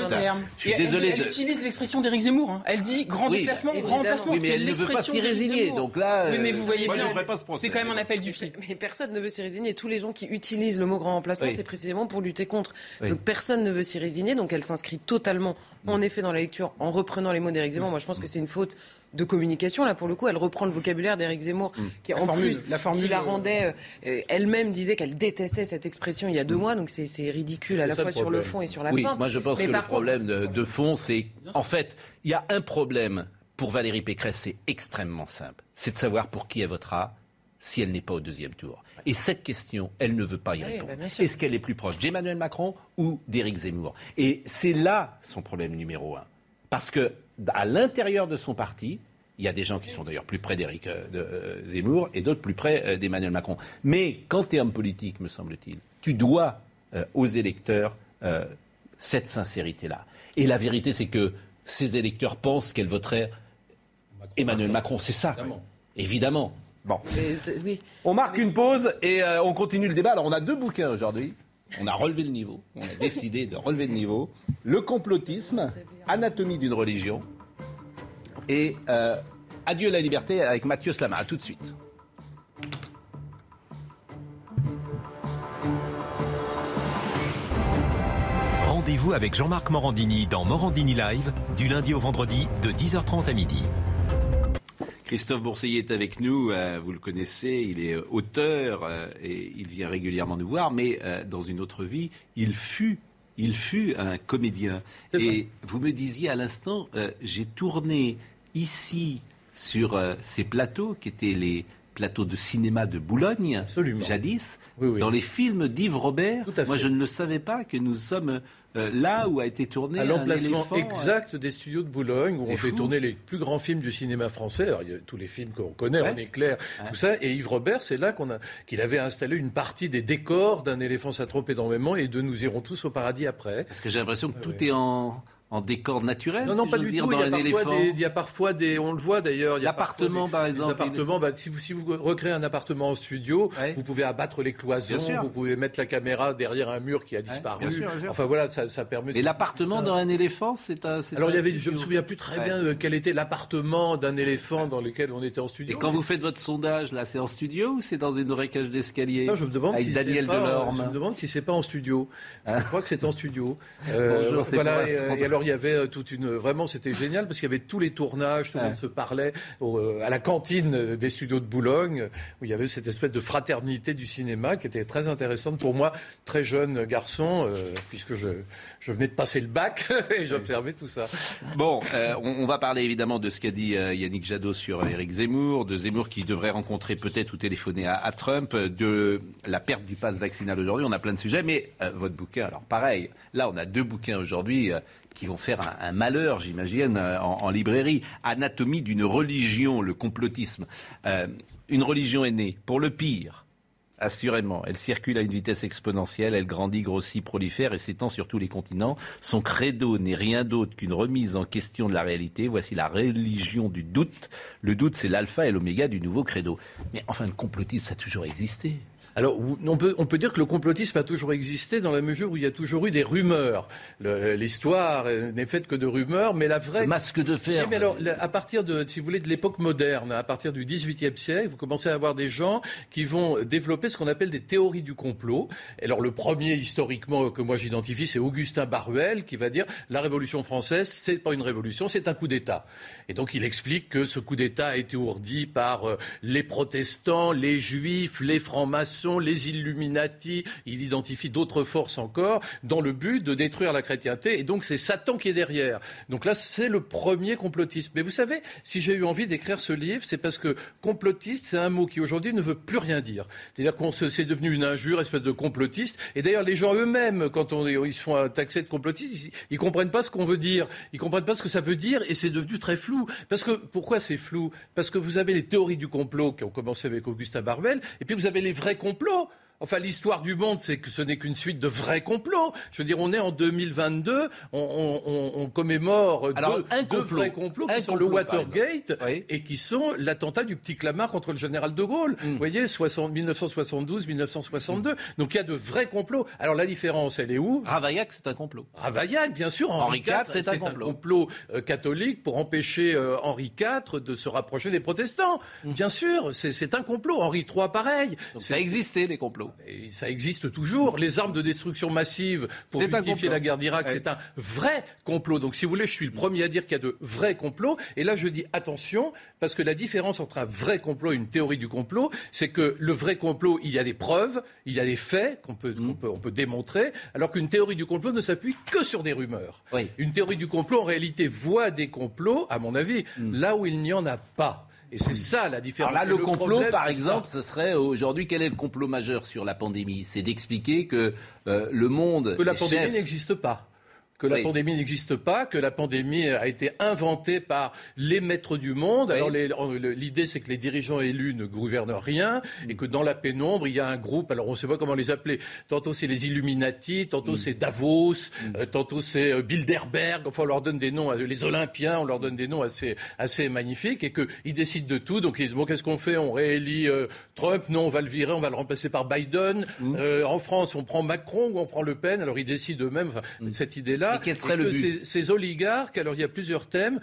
E: Je suis désolé. Elle, utilise l'expression d'Éric Zemmour. Hein. Elle dit grand déplacement, grand remplacement.
A: Oui, mais elle ne veut pas s'y résigner. Donc là,
E: mais, vous voyez bien, c'est quand même un appel du pied.
C: Mais personne ne veut s'y résigner. Tous les gens qui utilisent le mot grand remplacement, c'est précisément pour lutter contre. Donc personne ne veut s'y résigner. Donc elle s'inscrit totalement, en effet, dans la lecture, en reprenant les mots d'Éric Zemmour. Moi, je pense que c'est une faute de communication. Là, pour le coup, elle reprend le vocabulaire d'Éric Zemmour, mm. qui en plus, la qui la rendait, euh, elle-même disait qu'elle détestait cette expression il y a deux mm. mois. Donc c'est ridicule à la fois sur le fond et sur la
A: oui. Moi, je pense que le problème de, fond, c'est en fait, il y a un problème pour Valérie Pécresse, c'est extrêmement simple. C'est de savoir pour qui elle votera si elle n'est pas au deuxième tour. Et cette question, elle ne veut pas y répondre. Bah, Est-ce qu'elle est plus proche d'Emmanuel Macron ou d'Éric Zemmour? Et c'est là son problème numéro un. Parce que à l'intérieur de son parti, il y a des gens qui sont d'ailleurs plus près d'Éric euh, euh, Zemmour et d'autres plus près euh, d'Emmanuel Macron. Mais quand tu es homme politique, me semble-t-il, tu dois aux électeurs cette sincérité-là. Et la vérité, c'est que ces électeurs pensent qu'elle voterait Emmanuel Macron. C'est ça. Évidemment. Bon. On marque une pause et on continue le débat. Alors, on a deux bouquins aujourd'hui. On a relevé le niveau. On a décidé de relever le niveau. Le complotisme, anatomie d'une religion et euh, Adieu la liberté avec Mathieu Slama. A tout de suite.
J: Rendez-vous avec Jean-Marc Morandini dans Morandini Live du lundi au vendredi de 10h30 à midi.
A: Christophe Bourseillet est avec nous, euh, vous le connaissez, il est auteur euh, et il vient régulièrement nous voir, mais dans une autre vie, il fut il fut un comédien. Et vous me disiez à l'instant, j'ai tourné ici, sur euh, ces plateaux qui étaient les plateaux de cinéma de Boulogne, jadis, dans les films d'Yves Robert. Moi, je ne le savais pas que nous sommes euh, là où a été tourné
B: à l'emplacement
A: euh,
B: exact des studios de Boulogne où on fait tourner les plus grands films du cinéma français. Alors, il y a tous les films qu'on connaît, On est clair, tout ça. Et Yves Robert, c'est là qu'on a qu'il avait installé une partie des décors d'un éléphant ça trompe énormément et de Nous irons tous au paradis après.
A: Parce que j'ai l'impression que tout est en en décor naturel
B: Non, non, pas du
A: dire,
B: tout.
A: Dans
B: il, y a il y a parfois des, on le voit d'ailleurs.
A: L'appartement, par exemple.
B: Appartements, bah, si, vous, si vous recréez un appartement en studio, vous pouvez abattre les cloisons, vous pouvez mettre la caméra derrière un mur qui a disparu. Enfin voilà, ça, ça permet.
A: Et l'appartement dans un éléphant, c'est un.
B: Alors il y avait, je me souviens plus très bien euh, quel était l'appartement d'un éléphant dans lequel on était en studio.
A: Et quand vous faites votre sondage, là, c'est en studio ou c'est dans une vraie cage d'escalier
B: je me demande
A: avec
B: si
A: Daniel Delorme.
B: Je me demande si c'est pas en studio. Je crois que c'est en studio. *laughs* Euh, Bonjour, voilà. Alors il y avait euh, toute une vraiment, c'était génial parce qu'il y avait tous les tournages, tout le monde se parlait euh, à la cantine des studios de Boulogne, où il y avait cette espèce de fraternité du cinéma qui était très intéressante pour moi, très jeune garçon, euh, puisque je, je venais de passer le bac *laughs* et j'observais tout ça.
A: Bon, euh, on, va parler évidemment de ce qu'a dit Yannick Jadot sur Éric Zemmour, de Zemmour qui devrait rencontrer peut-être ou téléphoner à, à, Trump, de la perte du pass vaccinal aujourd'hui. On a plein de sujets, mais votre bouquin, alors pareil, là on a deux bouquins aujourd'hui qui vont faire un, malheur, j'imagine, euh, en, librairie. Anatomie d'une religion, le complotisme. Euh, une religion est née pour le pire. Assurément, elle circule à une vitesse exponentielle, elle grandit, grossit, prolifère et s'étend sur tous les continents. Son credo n'est rien d'autre qu'une remise en question de la réalité. Voici la religion du doute. Le doute, c'est l'alpha et l'oméga du nouveau credo. Mais enfin, le complotisme, ça a toujours existé.
B: Alors, on peut, on peut dire que le complotisme a toujours existé dans la mesure où il y a toujours eu des rumeurs. L'histoire n'est faite que de rumeurs, mais la vraie...
A: masque de fer.
B: mais alors, à partir de, si vous voulez, de l'époque moderne, à partir du XVIIIe siècle, vous commencez à avoir des gens qui vont développer ce qu'on appelle des théories du complot. Alors, le premier, historiquement, que moi j'identifie, c'est Augustin Baruel, qui va dire la Révolution française, c'est pas une révolution, c'est un coup d'État. Et donc, il explique que ce coup d'État a été ourdi par euh, les protestants, les juifs, les francs-maçons, les Illuminati, il identifie d'autres forces encore, dans le but de détruire la chrétienté. Et donc c'est Satan qui est derrière. Donc là, c'est le premier complotisme. Mais vous savez, si j'ai eu envie d'écrire ce livre, c'est parce que complotiste, c'est un mot qui aujourd'hui ne veut plus rien dire. C'est-à-dire qu'on c'est devenu une injure, espèce de complotiste. Et d'ailleurs, les gens eux-mêmes, quand on, ils se font taxer de complotiste, ils, ils comprennent pas ce qu'on veut dire. Ils comprennent pas ce que ça veut dire, et c'est devenu très flou. Parce que pourquoi c'est flou? Parce que vous avez les théories du complot qui ont commencé avec Augustin Barbel, et puis vous avez les vrais complots complot. Enfin, l'histoire du monde, c'est que ce n'est qu'une suite de vrais complots. Je veux dire, on est en 2022, on, commémore deux, vrais complots qui sont le Watergate et qui sont l'attentat du petit Clamart contre le général de Gaulle. Hmm. Vous voyez, 1972, 1962. Donc il y a de vrais complots. Alors la différence, elle est où?
A: Ravaillac, c'est un complot.
B: Ravaillac, bien sûr. Henri, IV, c'est un, complot, euh, catholique pour empêcher euh, Henri IV de se rapprocher des protestants. Hmm. Bien sûr, c'est un complot. Henri III, pareil.
A: Donc, ça existait, les complots.
B: Et ça existe toujours. Les armes de destruction massive pour justifier la guerre d'Irak, c'est un vrai complot. Donc, si vous voulez, je suis le premier à dire qu'il y a de vrais complots. Et là, je dis attention, parce que la différence entre un vrai complot et une théorie du complot, c'est que le vrai complot, il y a des preuves, il y a des faits qu'on peut, mm. peut, on peut démontrer, alors qu'une théorie du complot ne s'appuie que sur des rumeurs. Une théorie du complot, en réalité, voit des complots, à mon avis, mm. là où il n'y en a pas. Et c'est ça la différence.
A: Alors là, le, complot, par exemple, ce serait aujourd'hui, quel est le complot majeur sur la pandémie? C'est d'expliquer que euh, le monde.
B: Que la pandémie n'existe pas que la pandémie n'existe pas, que la pandémie a été inventée par les maîtres du monde. Alors l'idée, c'est que les dirigeants élus ne gouvernent rien et que dans la pénombre, il y a un groupe, alors on ne sait pas comment les appeler, tantôt c'est les Illuminati, tantôt mm. c'est Davos, mm. euh, tantôt c'est euh, Bilderberg, enfin on leur donne des noms, les Olympiens, on leur donne des noms assez, assez magnifiques et qu'ils décident de tout. Donc ils disent, bon, qu'est-ce qu'on fait? On réélit euh, Trump? Non, on va le virer, on va le remplacer par Biden. Mm. en France, on prend Macron ou on prend Le Pen? Alors ils décident eux-mêmes, cette idée-là ces, oligarques, alors il y a plusieurs thèmes.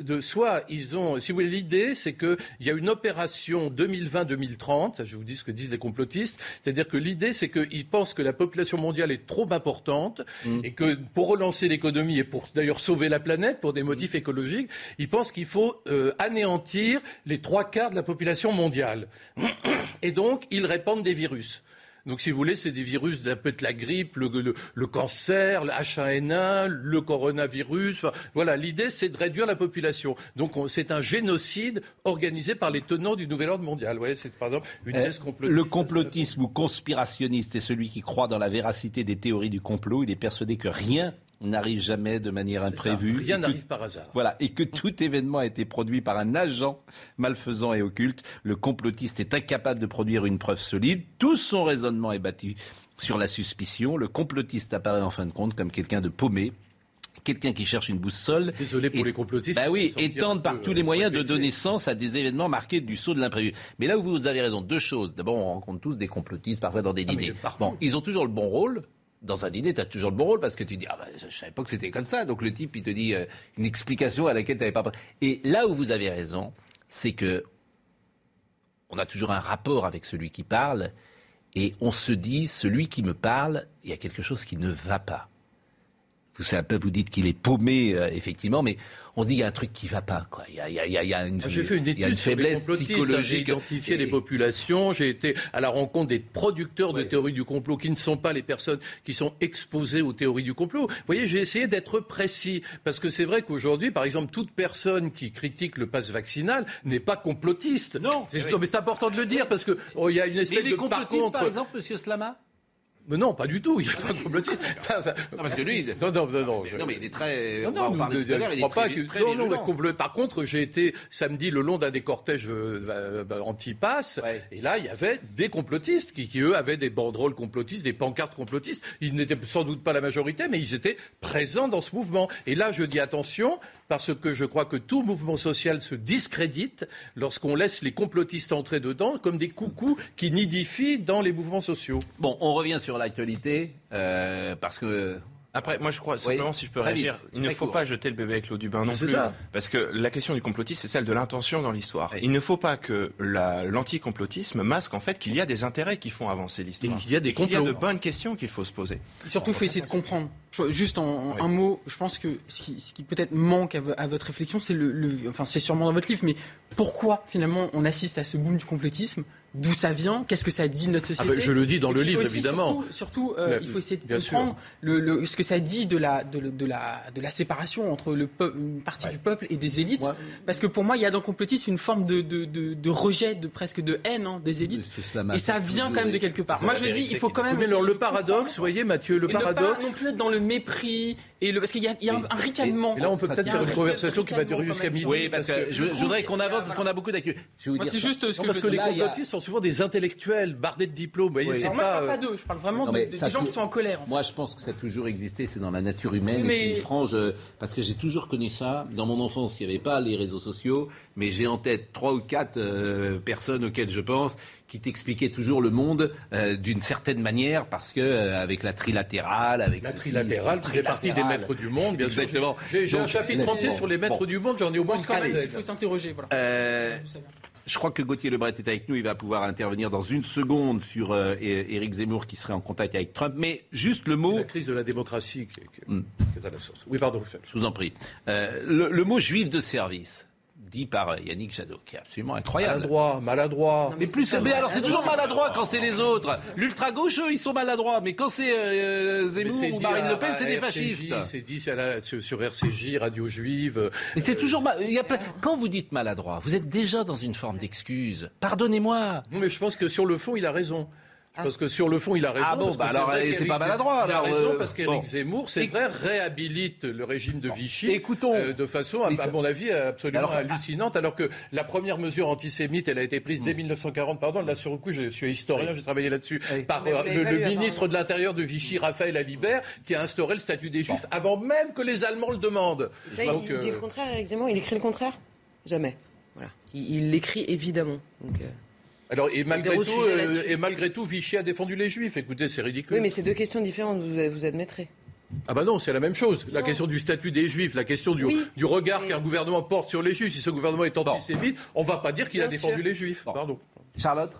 B: De, soit ils ont, si vous voulez, l'idée, c'est qu'il y a une opération 2020-2030. Je vous dis ce que disent les complotistes. C'est-à-dire que l'idée, c'est qu'ils pensent que la population mondiale est trop importante mm. et que pour relancer l'économie et pour d'ailleurs sauver la planète pour des motifs mm. écologiques, ils pensent qu'il faut euh, anéantir les trois quarts de la population mondiale. Et donc, ils répandent des virus. Donc, si vous voulez, c'est des virus, ça peut être la grippe, le, le, cancer, le H1N1, le coronavirus. Enfin, voilà, l'idée, c'est de réduire la population. Donc, c'est un génocide organisé par les tenants du nouvel ordre mondial. Ouais, c'est par exemple une
A: euh, Le complotisme ou conspirationniste est celui qui croit dans la véracité des théories du complot. Il est persuadé que rien n'arrive jamais de manière imprévue.
B: Rien n'arrive par hasard.
A: Voilà, et que tout *laughs* événement a été produit par un agent malfaisant et occulte. Le complotiste est incapable de produire une preuve solide. Tout son raisonnement est bâti sur la suspicion. Le complotiste apparaît en fin de compte comme quelqu'un de paumé, quelqu'un qui cherche une boussole.
B: Désolé pour les complotistes.
A: Bah oui, et tente par tous les moyens de donner sens à des événements marqués du saut de l'imprévu. Mais là où vous avez raison, deux choses. D'abord, on rencontre tous des complotistes, parfois dans des ah, dîners. Bon, ils ont toujours le bon rôle, dans un dîner, tu as toujours le bon rôle parce que tu dis ah ben, je, savais pas que c'était comme ça. Donc le type il te dit euh, une explication à laquelle tu n'avais pas. Et là où vous avez raison, c'est que on a toujours un rapport avec celui qui parle et on se dit celui qui me parle, il y a quelque chose qui ne va pas. Vous, vous dites qu'il est paumé, euh, effectivement, mais on se dit qu'il y a un truc qui ne va pas. Quoi. Il, y a, il, y a, une,
B: J'ai fait une étude faiblesse psychologique. J'ai identifié les populations, j'ai été à la rencontre des producteurs de théories du complot qui ne sont pas les personnes qui sont exposées aux théories du complot. Vous voyez, j'ai essayé d'être précis, parce que c'est vrai qu'aujourd'hui, par exemple, toute personne qui critique le pass vaccinal n'est pas complotiste.
A: Non,
B: mais c'est important de le dire, parce qu'il oh, y a une espèce
A: de... Par contre, par exemple, Monsieur Slama?
B: Mais non, pas du tout. Il n'y a pas de *laughs* complotiste.
A: non, parce que lui,
B: non, non, non, non.
A: non, mais il est très.
B: Non, non, non, je crois pas que. Non, non, Par contre, j'ai été samedi le long d'un des cortèges euh, euh, anti-pass, et là, il y avait des complotistes qui, qui, eux, avaient des banderoles complotistes, des pancartes complotistes. Ils n'étaient sans doute pas la majorité, mais ils étaient présents dans ce mouvement. Et là, je dis attention, parce que je crois que tout mouvement social se discrédite lorsqu'on laisse les complotistes entrer dedans comme des coucous qui nidifient dans les mouvements sociaux.
A: Bon, on revient sur l'actualité, euh, parce que
D: après, moi je crois, simplement si je peux réagir, il ne faut pas jeter le bébé avec l'eau du bain non plus. Parce que la question du complotisme, c'est celle de l'intention dans l'histoire. Il ne faut pas que l'anticomplotisme masque en fait qu'il y a des intérêts qui font avancer l'histoire.
B: Il y a des
D: complots. Il y a de bonnes questions qu'il faut se poser.
E: surtout, il faut essayer de comprendre. Juste en, un mot, je pense que ce qui, peut-être manque à, votre réflexion, c'est le, enfin c'est sûrement dans votre livre, mais pourquoi finalement on assiste à ce boom du complotisme? D'où ça vient, qu'est-ce que ça dit de notre ah société.
B: Bah, je le dis dans le livre, évidemment.
E: Surtout, euh, il faut essayer de comprendre le, ce que ça dit de la, de, la, de la séparation entre le une partie du peuple et des élites. Parce que pour moi, il y a dans le complotisme une forme de, de, rejet, de presque de haine hein, des élites. Et ça vient quand même de quelque part. Moi, je dis, il faut quand même.
B: Mais le paradoxe, vous voyez, Mathieu, le paradoxe.
E: Ne pas non plus être dans le mépris et le, parce qu'il y a, y a un, ricanement.
B: Et là, on peut peut-être faire une conversation qui va durer jusqu'à midi.
A: Oui, parce que je, voudrais qu'on avance parce qu'on a beaucoup d'actu.
B: C'est juste ce que parce que les complotistes sont souvent des intellectuels bardés de diplômes. Moi,
E: je parle pas d'eux. Je parle vraiment des gens qui sont en colère.
A: Moi, je pense que ça a toujours existé. C'est dans la nature humaine. C'est une frange. Euh, parce que j'ai toujours connu ça. Dans mon enfance, il n'y avait pas les réseaux sociaux, mais j'ai en tête trois ou quatre euh, personnes auxquelles je pense qui t'expliquait toujours le monde euh, d'une certaine manière parce que euh, avec la trilatérale, avec
B: la trilatérale qui fait partie des maîtres du monde, bien sûr. J'ai un chapitre entier sur les maîtres du monde, j'en ai au moins
E: Il faut s'interroger. Voilà.
A: Euh, je crois que Gauthier Lebret est avec nous. Il va pouvoir intervenir dans une seconde sur Éric Zemmour qui serait en contact avec Trump. Mais juste le mot.
B: La crise de la démocratie qui, hmm. est à la source. Oui, pardon.
A: Je vous en prie. le, mot juif de service dit par Yannick Jadot, qui est absolument incroyable.
B: Maladroit, maladroit.
A: mais plus, mais alors c'est toujours maladroit quand c'est les autres. L'ultra gauche, eux, ils sont maladroits, mais quand c'est euh, Zemmour ou Marine Le Pen, c'est des fascistes.
B: C'est dit sur RCJ, Radio Juive.
A: Mais c'est toujours il y a quand vous dites maladroit, vous êtes déjà dans une forme d'excuse. Pardonnez-moi.
B: Non, mais je pense que sur le fond, il a raison. Ah. Parce que sur le fond, il a raison.
A: Ah bon, bah alors c'est pas maladroit.
B: Il a raison euh, parce qu'Éric Zemmour, c'est vrai, réhabilite le régime de Vichy
A: Écoutons. Euh,
B: de façon, à, mon avis, absolument hallucinante. Alors que la première mesure antisémite, elle a été prise dès 1940. Hmm. Pardon, là sur le coup, je suis historien, j'ai travaillé là-dessus par euh, le, ministre de l'Intérieur de Vichy, Raphaël Alibert, qui a instauré le statut des Juifs avant même que les Allemands le demandent.
C: Ça, il dit le contraire, Éric Zemmour. Il écrit le contraire? Jamais. Voilà. Il l'écrit évidemment. Donc.
B: Alors, et malgré, tout, euh, et malgré tout, Vichy a défendu les Juifs. Écoutez, c'est ridicule.
C: Oui, mais c'est deux questions différentes, vous, vous admettrez.
B: Ah bah non, c'est la même chose. La question du statut des Juifs, la question du, du regard qu'un gouvernement porte sur les Juifs. Si ce gouvernement est antisémite, on ne va pas dire qu'il a défendu les Juifs. Pardon.
A: Charlotte?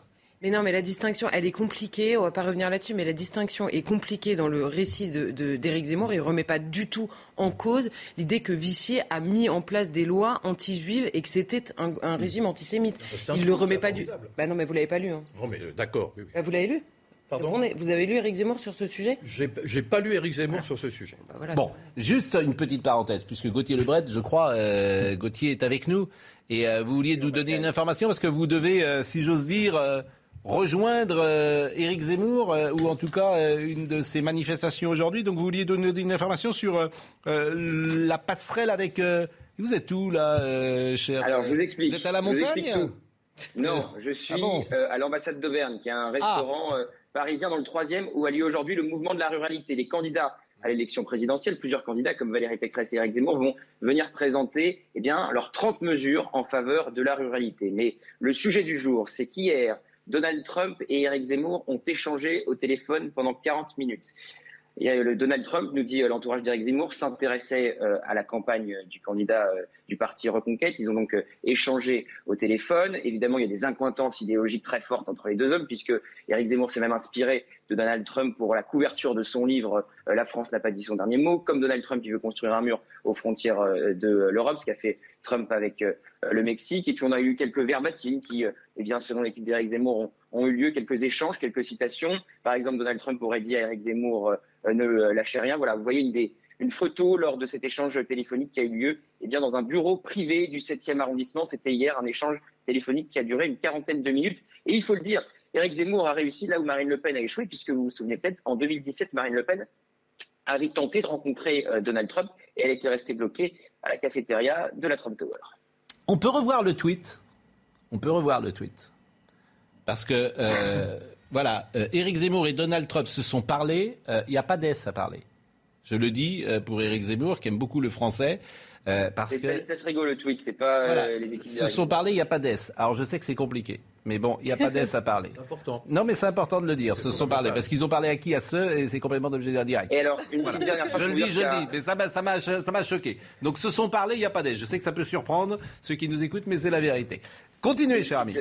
C: Mais non, mais la distinction, elle est compliquée. On va pas revenir là-dessus, mais la distinction est compliquée dans le récit d'Éric de, d'Éric Zemmour. Il remet pas du tout en cause l'idée que Vichy a mis en place des lois anti-juives et que c'était un, régime antisémite. Il le remet pas du. Bah non, mais vous l'avez pas lu. Hein.
B: Non, mais euh, d'accord.
C: Bah, vous l'avez lu Pardon Vous avez lu Éric Zemmour sur ce sujet
B: J'ai pas lu Éric Zemmour sur ce sujet.
A: Bah, bon, juste une petite parenthèse, puisque Gauthier Lebret, je crois, euh, Gauthier est avec nous, et euh, vous vouliez nous donner une information, parce que vous devez, euh, si j'ose dire, rejoindre Éric Zemmour, ou en tout cas une de ses manifestations aujourd'hui. Donc vous vouliez donner une information sur la passerelle avec... vous êtes où là, cher
K: Alors je vous explique.
A: Vous êtes à la montagne *laughs*
K: non, je suis ah à l'ambassade d'Auvergne, qui est un restaurant ah parisien dans le troisième où a lieu aujourd'hui le mouvement de la ruralité. Les candidats à l'élection présidentielle, plusieurs candidats comme Valérie Pécresse et Eric Zemmour vont venir présenter eh bien, leurs 30 mesures en faveur de la ruralité. Mais le sujet du jour, c'est qu'hier, Donald Trump et Eric Zemmour ont échangé au téléphone pendant 40 minutes. Et le Donald Trump nous dit euh, l'entourage d'Éric Zemmour s'intéressait euh, à la campagne du candidat euh, du parti Reconquête. Ils ont donc échangé au téléphone. Évidemment, il y a des incointances idéologiques très fortes entre les deux hommes, puisque Éric Zemmour s'est même inspiré de Donald Trump pour la couverture de son livre La France n'a pas dit son dernier mot. Comme Donald Trump, il veut construire un mur aux frontières de l'Europe, ce qu'a fait Trump avec le Mexique. Et puis on a eu quelques verbatines qui, eh bien, selon l'équipe d'Éric Zemmour, ont, eu lieu, quelques échanges, quelques citations. Par exemple, Donald Trump aurait dit à Éric Zemmour euh, ne euh, lâchez rien. Voilà, vous voyez une, une photo lors de cet échange téléphonique qui a eu lieu eh bien, dans un bureau privé du 7e arrondissement. C'était hier un échange téléphonique qui a duré une quarantaine de minutes. Et il faut le dire, Éric Zemmour a réussi là où Marine Le Pen a échoué, puisque vous vous souvenez peut-être, en 2017, Marine Le Pen avait tenté de rencontrer euh, Donald Trump et elle était restée bloquée à la cafétéria de la Trump Tower.
A: On peut revoir le tweet. On peut revoir le tweet. Parce que voilà, euh, Éric Zemmour et Donald Trump se sont parlé. Il euh, n'y a pas d'S à parler. Je le dis euh, pour Éric Zemmour, qui aime beaucoup le français. parce que
K: ça se rigole le tweet, c'est pas les équipes.
A: Se sont parlé, il n'y a pas d'S. Alors je sais que c'est compliqué, mais bon, il n'y a pas d'S à parler.
B: C'est important.
A: Non, mais c'est important de le dire. Se sont parlé parce qu'ils ont parlé à qui? À ceux et c'est complètement d'objet direct.
K: Et alors une petite dernière
A: Je le dis, je le dis, mais ça m'a ça m'a ça m'a choqué. Donc se sont parlé, il n'y a pas d'S. Je sais que ça peut surprendre ceux qui nous écoutent, mais c'est la vérité. Continuez, cher ami.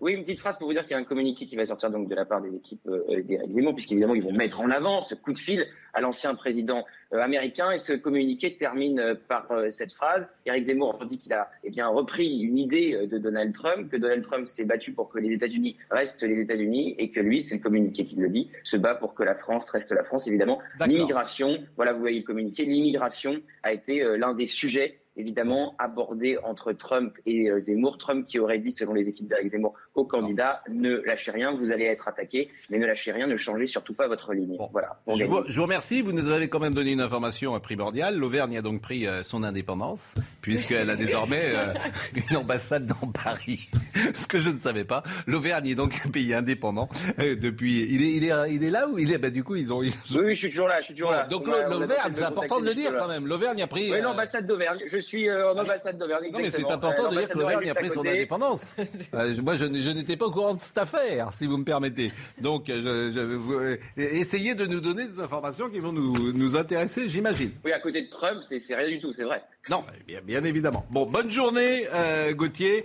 K: Oui, une petite phrase pour vous dire qu'il y a un communiqué qui va sortir donc de la part des équipes euh, d'Éric Zemmour, puisqu'évidemment ils vont mettre en avant ce coup de fil à l'ancien président euh, américain. Et ce communiqué termine euh, par cette phrase. Éric Zemmour dit qu'il a eh bien, repris une idée de Donald Trump, que Donald Trump s'est battu pour que les États-Unis restent les États-Unis, et que lui, c'est le communiqué qui le dit, se bat pour que la France reste la France. Évidemment, l'immigration, voilà, vous voyez le communiqué, l'immigration a été l'un des sujets évidemment abordé entre Trump et Zemmour. Trump qui aurait dit, selon les équipes d'Éric Zemmour, au candidat, ne lâchez rien, vous allez être attaqué, mais ne lâchez rien, ne changez surtout pas votre ligne. Voilà.
A: Je vous, je vous, remercie. Vous nous avez quand même donné une information primordiale. L'Auvergne a donc pris euh, son indépendance, puisqu'elle a désormais euh, *laughs* une ambassade dans Paris. *laughs* Ce que je ne savais pas. L'Auvergne est donc un pays indépendant depuis. Il est, il est, il est là où il est. Bah, du coup, ils ont. Oui,
K: je suis toujours là. Je suis toujours là.
A: Donc l'Auvergne, c'est important de le dire quand même. L'Auvergne a pris.
K: Oui, l'ambassade d'Auvergne. Je suis euh, en ambassade d'Auvergne.
A: Non, mais c'est important de dire que l'Auvergne a pris son indépendance. *laughs* Euh, moi, je, n'étais pas au courant de cette affaire, si vous me permettez. Donc, je, je, essayez de nous donner des informations qui vont nous, nous intéresser, j'imagine.
K: Oui, à côté de Trump, c'est rien du tout, c'est vrai.
A: Non, bien, bien, évidemment. Bon, bonne journée, euh, Gauthier.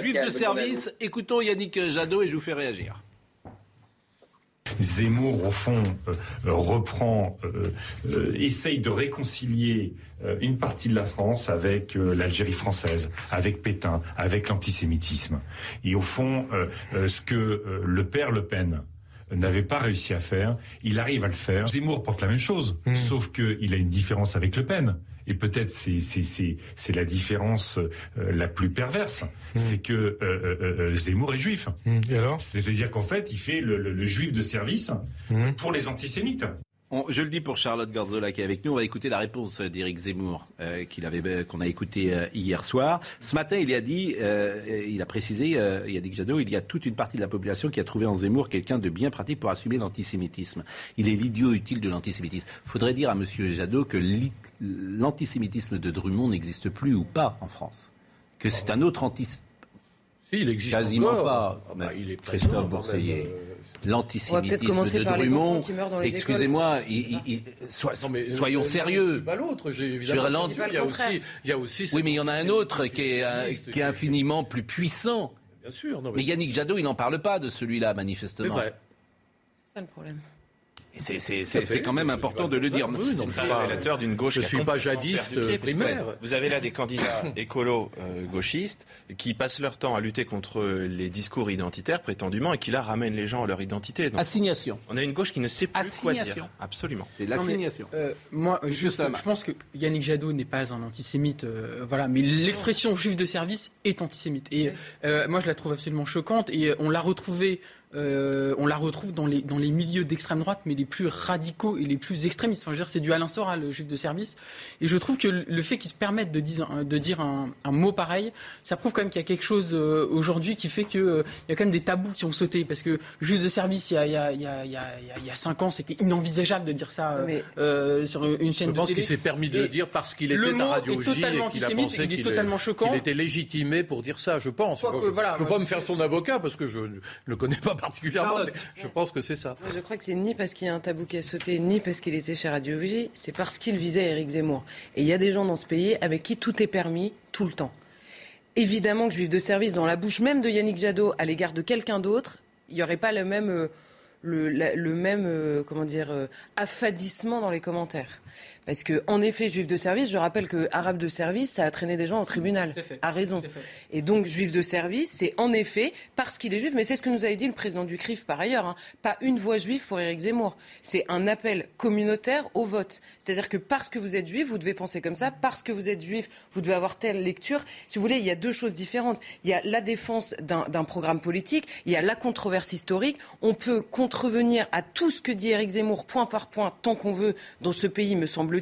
A: juif de service, écoutons Yannick Jadot et je vous fais réagir.
L: Zemmour, au fond, euh, euh, reprend, euh, essaye de réconcilier une partie de la France avec l'Algérie française, avec Pétain, avec l'antisémitisme. Et au fond, ce que le père Le Pen n'avait pas réussi à faire, il arrive à le faire. Zemmour porte la même chose, mmh. sauf qu'il a une différence avec Le Pen et peut-être c'est c'est la différence euh, la plus perverse, mmh. c'est que euh, euh, Zemmour est juif. Mmh. Et alors? C'est-à-dire qu'en fait, il fait le, le, juif de service mmh. pour les antisémites
A: je le dis pour Charlotte Garzola qui est avec nous. On va écouter la réponse d'Éric Zemmour euh, qu'il avait, euh, qu'on a écouté euh, hier soir. Ce matin, il a dit, il a précisé, il a dit que Jadot, il y a toute une partie de la population qui a trouvé en Zemmour quelqu'un de bien pratique pour assumer l'antisémitisme. Il est l'idiot utile de l'antisémitisme. Il faudrait dire à M. Jadot que l'antisémitisme de Drummond n'existe plus ou pas en France. Que c'est un autre antisémitisme.
B: Si, il existe
A: Quasiment pas. Ah bah, il est Christophe Bourseillet l'antisémitisme de Drummond. Excusez-moi, soyons sérieux.
B: Pas l'autre, évidemment. Il y a aussi, il y a aussi.
A: Oui, mais il y en a un autre qui est, qui est infiniment plus puissant.
B: Bien sûr.
A: mais... Yannick Jadot, il n'en parle pas de celui-là, manifestement.
C: C'est ça le problème.
A: C'est quand même important de le dire.
D: c'est très révélateur d'une gauche.
B: Je ne suis pas jadiste primaire.
D: Vous avez là des candidats *laughs* écolos euh, gauchistes qui passent leur temps à lutter contre les discours identitaires prétendument et qui là ramènent les gens à leur identité.
A: assignation.
D: On a une gauche qui ne sait plus quoi dire. Absolument.
A: C'est l'assignation.
E: Euh, moi, juste, je pense que Yannick Jadot n'est pas un antisémite, euh, voilà, mais l'expression juif de service est antisémite. Et moi, je la trouve absolument choquante. Et on l'a retrouvée euh, on la retrouve dans les, dans les milieux d'extrême droite, mais les plus radicaux et les plus extrémistes. Enfin, je veux dire, c'est du Alain Soral, le juif de service. Et je trouve que le fait qu'ils se permettent de dire, de dire un, mot pareil, ça prouve quand même qu'il y a quelque chose euh, aujourd'hui qui fait qu'il euh, y a quand même des tabous qui ont sauté. Parce que juif de service, il y a, il y a, il y a, il y a, cinq ans, c'était inenvisageable de dire ça sur une chaîne de télé. Je
B: pense qu'il s'est permis de le dire parce qu'il était à Radio J et qu'il a pensé
E: il est totalement choquant.
B: Il était légitimé pour dire ça, je pense. je ne veux pas me faire son avocat parce que je ne le connais pas particulièrement, mais je pense que c'est ça.
C: je crois que c'est ni parce qu'il y a un tabou qui a sauté, ni parce qu'il était chez Radio Vigie, c'est parce qu'il visait Éric Zemmour. Et il y a des gens dans ce pays avec qui tout est permis tout le temps. Évidemment que juif de service dans la bouche même de Yannick Jadot à l'égard de quelqu'un d'autre, il n'y aurait pas le même, euh, le, même euh, comment dire, euh, affadissement dans les commentaires. Parce que, en effet, juif de service, je rappelle que arabe de service, ça a traîné des gens au tribunal. À raison. Et donc, juif de service, c'est en effet parce qu'il est juif, mais c'est ce que nous avait dit le président du CRIF par ailleurs. Hein. Pas une voix juive pour Éric Zemmour. C'est un appel communautaire au vote. C'est-à-dire que parce que vous êtes juif, vous devez penser comme ça. Parce que vous êtes juif, vous devez avoir telle lecture. Si vous voulez, il y a deux choses différentes. Il y a la défense d'un programme politique, il y a la controverse historique. On peut contrevenir à tout ce que dit Éric Zemmour, point par point, tant qu'on veut, dans ce pays, me semble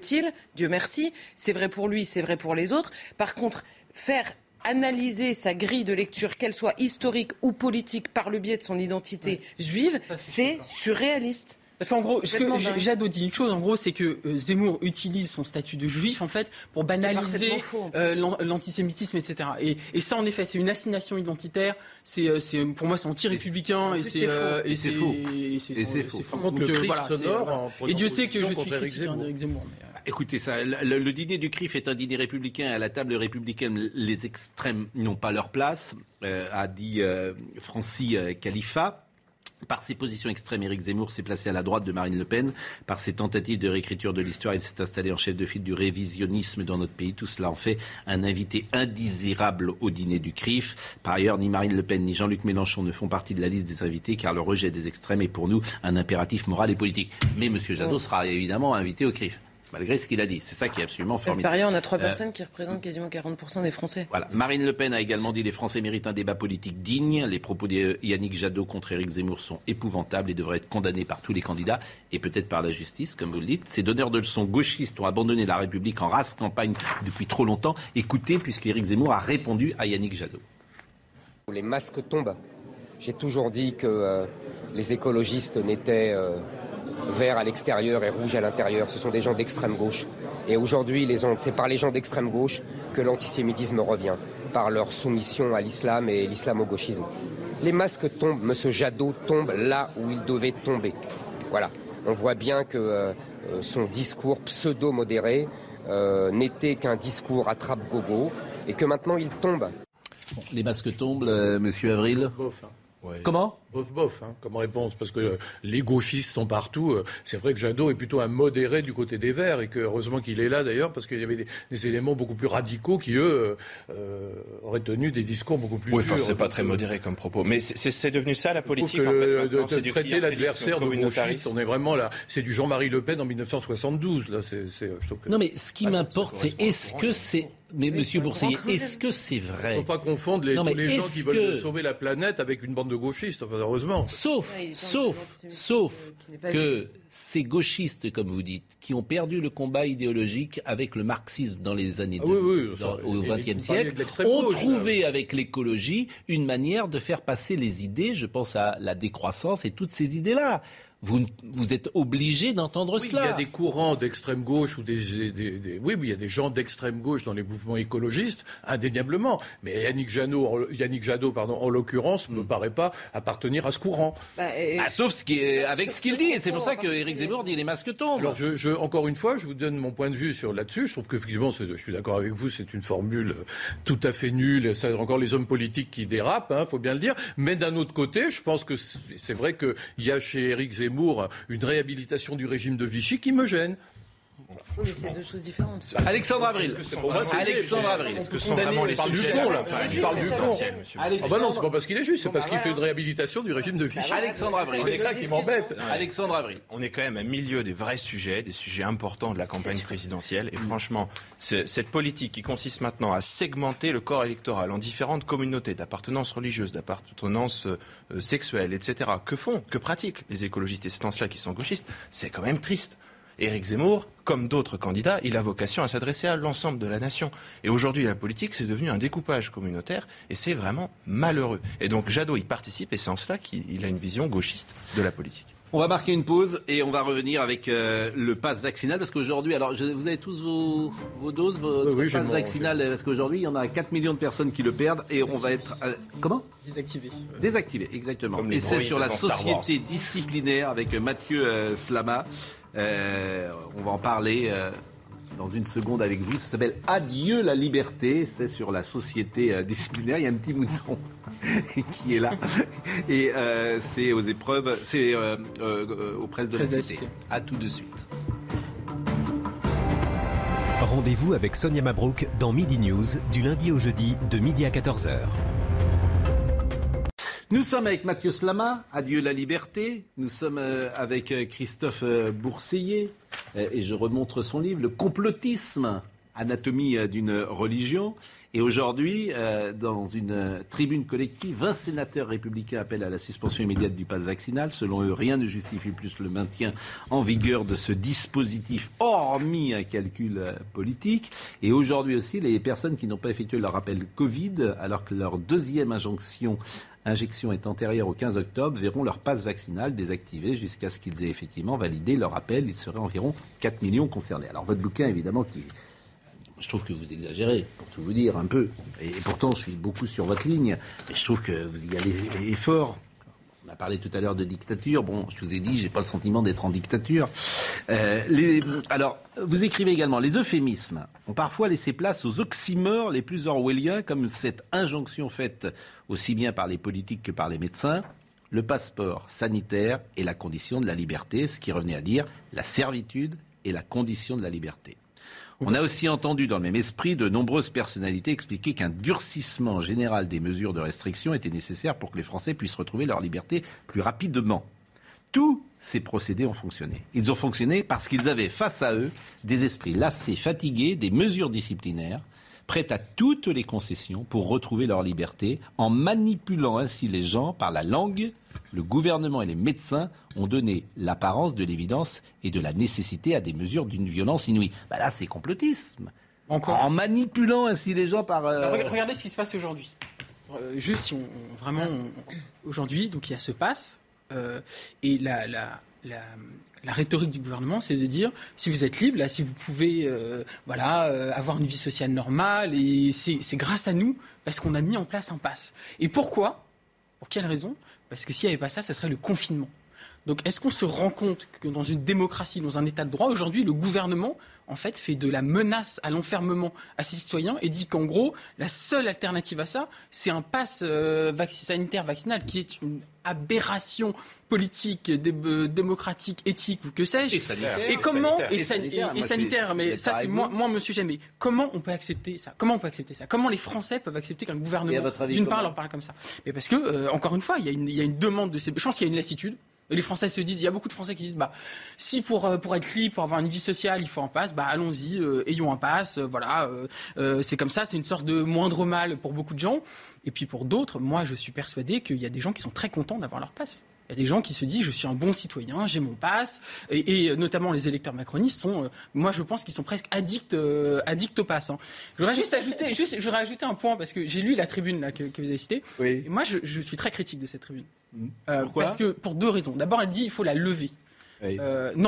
C: Dieu merci. C'est vrai pour lui, c'est vrai pour les autres. Par contre, faire analyser sa grille de lecture, qu'elle soit historique ou politique, par le biais de son identité juive, c'est surréaliste.
E: Parce qu'en gros, ce que Jadot dit une chose, en gros, c'est que euh, Zemmour utilise son statut de juif, en fait, pour banaliser euh, l'antisémitisme, etc. Et, et, ça, en effet, c'est une assignation identitaire. C'est, euh, pour moi, c'est anti-républicain et c'est
A: et c'est faux. Et
B: c'est faux. faux.
E: et Dieu sait que je suis critique d'Éric Zemmour.
A: Écoutez ça, le, dîner du CRIF est un dîner républicain. À la table républicaine, les extrêmes n'ont pas leur place, a dit Francis Khalifa. Par ses positions extrêmes, Éric Zemmour s'est placé à la droite de Marine Le Pen. Par ses tentatives de réécriture de l'histoire, il s'est installé en chef de file du révisionnisme dans notre pays. Tout cela en fait un invité indésirable au dîner du CRIF. Par ailleurs, ni Marine Le Pen ni Jean-Luc Mélenchon ne font partie de la liste des invités car le rejet des extrêmes est pour nous un impératif moral et politique. Mais M. Jadot sera évidemment invité au CRIF malgré ce qu'il a dit. C'est ça qui est absolument formidable.
C: Par ailleurs, on a trois euh, personnes qui représentent quasiment 40% des Français.
A: Voilà. Marine Le Pen a également dit les Français méritent un débat politique digne. Les propos de Yannick Jadot contre Éric Zemmour sont épouvantables et devraient être condamnés par tous les candidats et peut-être par la justice, comme vous le dites. Ces donneurs de leçons gauchistes ont abandonné la République en race campagne depuis trop longtemps. Écoutez, puisqu'Éric Zemmour a répondu à Yannick Jadot.
M: Les masques tombent. J'ai toujours dit que euh, les écologistes n'étaient euh, vert à l'extérieur et rouge à l'intérieur. Ce sont des gens d'extrême gauche. Et aujourd'hui, c'est par les gens d'extrême gauche que l'antisémitisme revient, par leur soumission à l'islam et l'islamo-gauchisme. Les masques tombent, M. Jadot tombe là où il devait tomber. Voilà. On voit bien que euh, son discours pseudo-modéré euh, n'était qu'un discours attrape-gogo et que maintenant il tombe.
A: les masques tombent, euh, Monsieur Avril Comment?
B: Bof, bof, hein, comme réponse, parce que euh, les gauchistes sont partout. Euh, c'est vrai que Jadot est plutôt un modéré du côté des Verts, et que heureusement qu'il est là d'ailleurs, parce qu'il y avait des, éléments beaucoup plus radicaux qui, eux, euh, auraient tenu des discours beaucoup plus.
D: Oui, enfin, c'est pas très modéré comme propos. Mais c'est devenu ça la politique, en
B: fait, de, traiter l'adversaire de gauchiste, on est vraiment là. C'est du Jean-Marie Le Pen en 1972. Là,
A: Non, mais ce qui m'importe, c'est est-ce que c'est mais Monsieur Boursier, est-ce que c'est vrai? Il
B: ne faut pas confondre les, tous les gens qui veulent sauver la planète avec une bande de gauchistes,
A: Sauf, sauf, sauf que ces gauchistes, comme vous dites, qui ont perdu le combat idéologique avec le marxisme dans les années ah au XXe siècle, ont trouvé avec l'écologie une manière de faire passer les idées. Je pense à la décroissance et toutes ces idées-là vous, vous êtes obligé d'entendre cela.
B: Il y a des courants d'extrême gauche ou des, oui, il y a des gens d'extrême gauche dans les mouvements écologistes, indéniablement. Mais Yannick Jadot, Yannick Jadot, pardon, en l'occurrence, ne me hmm. paraît pas appartenir à ce courant.
A: Bah, ah, sauf ce qui est, avec ce qu'il dit, et c'est pour ça que Éric Zemmour dit les masques tombent.
B: Alors, je, encore une fois, je vous donne mon point de vue sur là-dessus. Je trouve qu'effectivement, je suis d'accord avec vous, c'est une formule tout à fait nulle. C'est encore les hommes politiques qui dérapent, il hein, faut bien le dire. Mais d'un autre côté, je pense que c'est vrai qu'il y a chez Éric Zemmour Une réhabilitation du régime de Vichy qui me gêne.
C: Oui, c'est deux choses différentes.
A: Alexandre Avril. Alexandre Avril.
B: Est-ce que sont vraiment les du fond, là Je parle du fond. Ah bah non, c'est pas parce qu'il est juste, c'est parce qu'il fait une réhabilitation du régime de Vichy.
A: Alexandre Avril.
B: C'est ça qui m'embête.
A: Alexandre Avril.
D: On est quand même au milieu des vrais sujets, des sujets importants de la campagne présidentielle. Et franchement, cette politique qui consiste maintenant à segmenter le corps électoral en différentes communautés d'appartenance religieuse, d'appartenance euh, sexuelle, etc. Que font, que pratiquent les écologistes et c'est en cela qui sont gauchistes C'est quand même triste. Éric Zemmour, comme d'autres candidats, il a vocation à s'adresser à l'ensemble de la nation. Et aujourd'hui, la politique, c'est devenu un découpage communautaire et c'est vraiment malheureux. Et donc Jadot y participe et c'est en cela qu'il a une vision gauchiste de la politique.
A: On va marquer une pause et on va revenir avec euh, le pass vaccinal parce qu'aujourd'hui, alors vous avez tous vos, doses, votre pass vaccinal parce qu'aujourd'hui il y en a 4 millions de personnes qui le perdent et on va être euh, comment?
E: Désactivé.
A: Désactivé, exactement. Et c'est sur la société disciplinaire avec Mathieu euh, Slama. Euh, on va en parler euh, dans une seconde avec vous. Ça s'appelle Adieu la liberté. C'est sur la société euh, disciplinaire. Il y a un petit mouton *laughs* qui est là. Et c'est aux épreuves, c'est aux presses de la cité. À tout de suite.
J: Rendez-vous avec Sonia Mabrouk dans Midi News du lundi au jeudi de midi à 14h.
A: Nous sommes avec Mathieu Slama, Adieu la liberté. Nous sommes euh, avec euh, Christophe euh, Bourseiller, et je remontre son livre, Le complotisme, anatomie d'une religion. Et aujourd'hui, dans une tribune collective, 20 sénateurs républicains appellent à la suspension immédiate du pass vaccinal. Selon eux, rien ne justifie plus le maintien en vigueur de ce dispositif, hormis un calcul politique. Et aujourd'hui aussi, les personnes qui n'ont pas effectué leur appel Covid, alors que leur deuxième injonction injection est antérieure au 15 octobre verront leur passe vaccinal désactivé jusqu'à ce qu'ils aient effectivement validé leur appel. Il serait environ 4 millions concernés. Alors votre bouquin, évidemment, qui je trouve que vous exagérez, pour tout vous dire, un peu. Et, pourtant, je suis beaucoup sur votre ligne. Et je trouve que vous y allez fort. On a parlé tout à l'heure de dictature. Bon, je vous ai dit, j'ai pas le sentiment d'être en dictature. Euh, alors, vous écrivez également les euphémismes ont parfois laissé place aux oxymores les plus orwelliens, comme cette injonction faite aussi bien par les politiques que par les médecins. Le passeport sanitaire est la condition de la liberté, ce qui revenait à dire la servitude est la condition de la liberté. On a aussi entendu dans le même esprit de nombreuses personnalités expliquer qu'un durcissement général des mesures de restriction était nécessaire pour que les Français puissent retrouver leur liberté plus rapidement. Tous ces procédés ont fonctionné. Ils ont fonctionné parce qu'ils avaient face à eux des esprits lassés, fatigués des mesures disciplinaires, prêts à toutes les concessions pour retrouver leur liberté, en manipulant ainsi les gens par la langue le gouvernement et les médecins ont donné l'apparence de l'évidence et de la nécessité à des mesures d'une violence inouïe. Bah là, c'est complotisme. Encore. En manipulant ainsi les gens par.
E: Euh, regardez ce qui se passe aujourd'hui. Euh, juste, si on, vraiment, aujourd'hui, donc il y a ce passe, euh, et la, la, la, la, rhétorique du gouvernement, c'est de dire si vous êtes libre, si vous pouvez voilà, avoir une vie sociale normale, et c'est grâce à nous, parce qu'on a mis en place un passe. Et pourquoi? Pour quelle raison? Parce que s'il n'y avait pas ça, ce serait le confinement. Donc est-ce qu'on se rend compte que dans une démocratie, dans un état de droit, aujourd'hui, le gouvernement, en fait, fait de la menace à l'enfermement à ses citoyens et dit qu'en gros, la seule alternative à ça, c'est un pass euh, sanitaire vaccinal qui est une aberration politique, démocratique, éthique ou que sais-je. Et, comment et, sanitaire, mais ça c'est moi, moi, Monsieur Jamais. Comment on peut accepter ça? Comment on peut accepter ça? Comment les Français peuvent accepter qu'un gouvernement, d'une part, leur parle comme ça? Mais parce que, euh, encore une fois, il y, a une, il y a une demande de ces. Je pense qu'il y a une lassitude. Et les Français se disent, il y a beaucoup de Français qui disent, bah, si pour, euh, pour être libre, pour avoir une vie sociale, il faut un pass, bah, allons-y, euh, ayons un pass, voilà, c'est comme ça, c'est une sorte de moindre mal pour beaucoup de gens. Et puis pour d'autres, moi, je suis persuadé qu'il y a des gens qui sont très contents d'avoir leur passe. Il y a des gens qui se disent je suis un bon citoyen, j'ai mon passe, et, notamment les électeurs macronistes sont, euh, moi je pense qu'ils sont presque addicts, euh, addicts au pass. Hein. Je voudrais juste ajouter, juste, je ajouter un point parce que j'ai lu la tribune là que, vous avez citée. Oui. Et moi je, suis très critique de cette tribune. Mmh. Euh, Pourquoi parce que pour deux raisons. D'abord elle dit il faut la lever. non,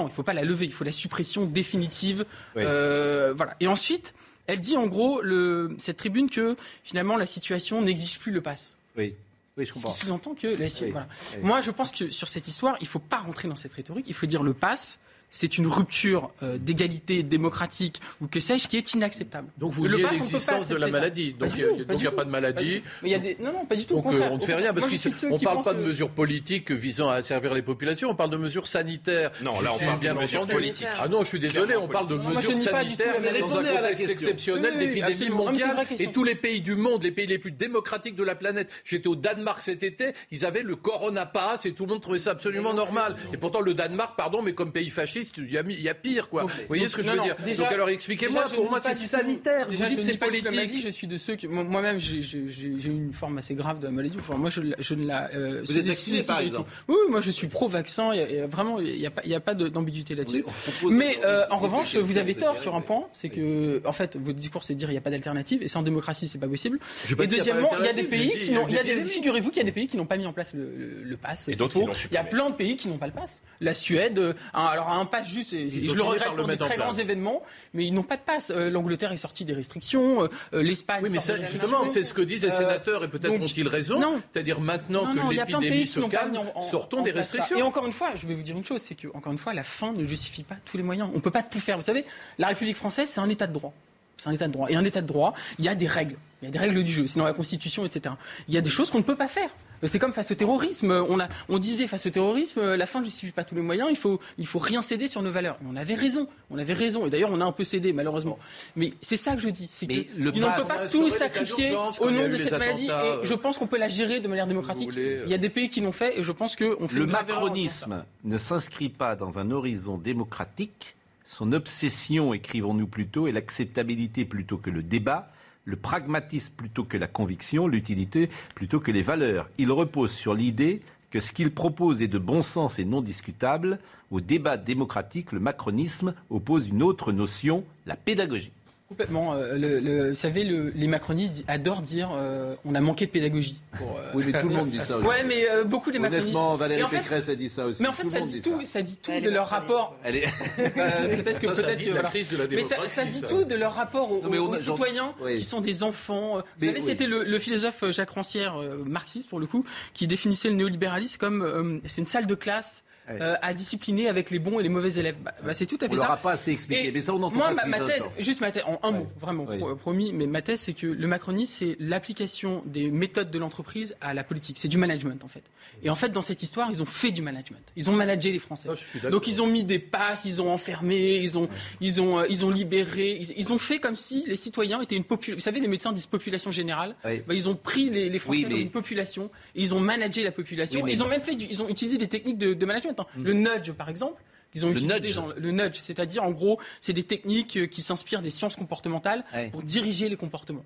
E: il ne faut pas la lever, il faut la suppression définitive. voilà. Et ensuite, elle dit en gros, le, cette tribune, que finalement la situation n'exige plus le pass.
A: Oui. Oui, je comprends.
E: Ce qui sous-entend que. La, voilà. Moi, je pense que sur cette histoire, il ne faut pas rentrer dans cette rhétorique. Il faut dire le pass, c'est une rupture euh, d'égalité démocratique ou que sais-je qui est inacceptable.
B: Donc vous niez l'existence de la maladie. Donc il n'y a, pas de maladie.
E: Mais y a des... Non, non, pas du tout.
B: Donc euh, on ne fait rien parce qu'on ne parle pas de mesures politiques visant à servir les populations, on parle de mesures sanitaires.
D: Non, là on parle de mesures politiques.
B: Ah non, je suis désolé, on parle de mesures sanitaires dans un contexte exceptionnel d'épidémie mondiale et tous les pays du monde, les pays les plus démocratiques de la planète. J'étais au Danemark cet été, ils avaient le Corona Pass et tout le monde trouvait ça absolument normal. Et pourtant le Danemark, pardon, mais comme pays fasciste, il y a, pire, quoi. Vous voyez ce que je veux dire Donc alors expliquez-moi, pour moi c'est sanitaire.
E: Vous dites c'est politique. Je suis de ceux qui, moi-même, j'ai une forme assez grave de la maladie. Enfin, moi, je, ne la.
A: Euh, Vous êtes vacciné, par exemple
E: Oui, moi, je suis pro-vaccin. Vraiment, il n'y a, a, pas d'ambiguïté là-dessus. Mais euh, en revanche, vous avez tort sur un point, c'est que, en fait, votre discours, c'est de dire il n'y a pas d'alternative, et c'est en démocratie, c'est pas possible. Et deuxièmement, il y a des pays qui n'ont, figurez-vous qu'il y a des pays qui n'ont pas mis en place le pass. Il y a plein de pays qui n'ont pas le pass. La Suède, euh, alors un pass juste, je le regrette pour des très grands événements, mais ils n'ont pas de passe. Euh, L'Angleterre est sortie des restrictions, euh, euh, l'Espagne.
B: Oui, mais justement, c'est ce que disent les sénateurs et peut-être ont-ils raison. C'est-à-dire maintenant que l'épidémie se calme, sortons des restrictions.
E: Et encore une fois, je vais vous dire une chose, c'est que encore une fois, la fin ne justifie pas tous les moyens. On ne peut pas tout faire. Vous savez, la République française, c'est un État de droit. C'est un État de droit. Et un État de droit, il y a des règles. Il y a des règles du jeu. Sinon, la Constitution, etc. Il y a des choses qu'on ne peut pas faire. C'est comme face au terrorisme. On, a, on disait face au terrorisme, la fin ne justifie pas tous les moyens. Il faut, il faut rien céder sur nos valeurs. on avait raison. On avait raison. Et d'ailleurs, on a un peu cédé, malheureusement. Mais c'est ça que je dis. C'est qu'on ne peut pas tout sacrifier au nom de cette maladie. Et je pense qu'on peut la gérer de manière démocratique. Il y a des pays qui l'ont fait. Et je pense qu'on fait
A: le macronisme ne s'inscrit pas dans un horizon démocratique. Son obsession, écrivons-nous plutôt, est l'acceptabilité plutôt que le débat le pragmatisme plutôt que la conviction, l'utilité plutôt que les valeurs. Il repose sur l'idée que ce qu'il propose est de bon sens et non discutable. Au débat démocratique, le macronisme oppose une autre notion, la pédagogie.
E: Complètement. Euh, le, vous savez, les macronistes adorent dire euh, on a manqué de pédagogie.
A: Pour, euh, Oui, mais tout le monde dit ça aussi. *laughs*
E: Ouais, mais beaucoup les macronistes.
A: Honnêtement, Valérie Pécresse a dit ça aussi.
E: Mais en fait, ça dit, tout, ça dit tout de leur rapport.
A: Elle est...
E: peut-être que peut-être. Mais ça, ça, dit tout de leur rapport aux, citoyens qui sont des enfants. Vous savez, c'était le, philosophe Jacques Rancière, marxiste pour le coup, qui définissait le néolibéralisme comme c'est une salle de classe euh, à discipliner avec les bons et les mauvais élèves. Bah, bah, c'est tout à fait
A: on
E: ça.
A: On pas assez expliqué, mais ça on entend
E: Moi, ma, thèse, juste ma thèse, en un mot, vraiment, promis, mais ma thèse, c'est que le macronisme, c'est l'application des méthodes de l'entreprise à la politique. C'est du management, en fait. Et en fait, dans cette histoire, ils ont fait du management. Ils ont managé les Français. Donc, ils ont mis des passes, ils ont enfermé, ils ont, ils ont, euh, ils ont libéré. Ils, ont fait comme si les citoyens étaient une population. Vous savez, les médecins disent population générale. Bah, ils ont pris les, les Français dans une population. Et ils ont managé la population. ils ont même fait, ils ont utilisé des techniques de, management. Hein. Le nudge, par exemple. Ils ont le utilisé nudge. le nudge, c'est-à-dire en gros, c'est des techniques euh, qui s'inspirent des sciences comportementales pour diriger les comportements.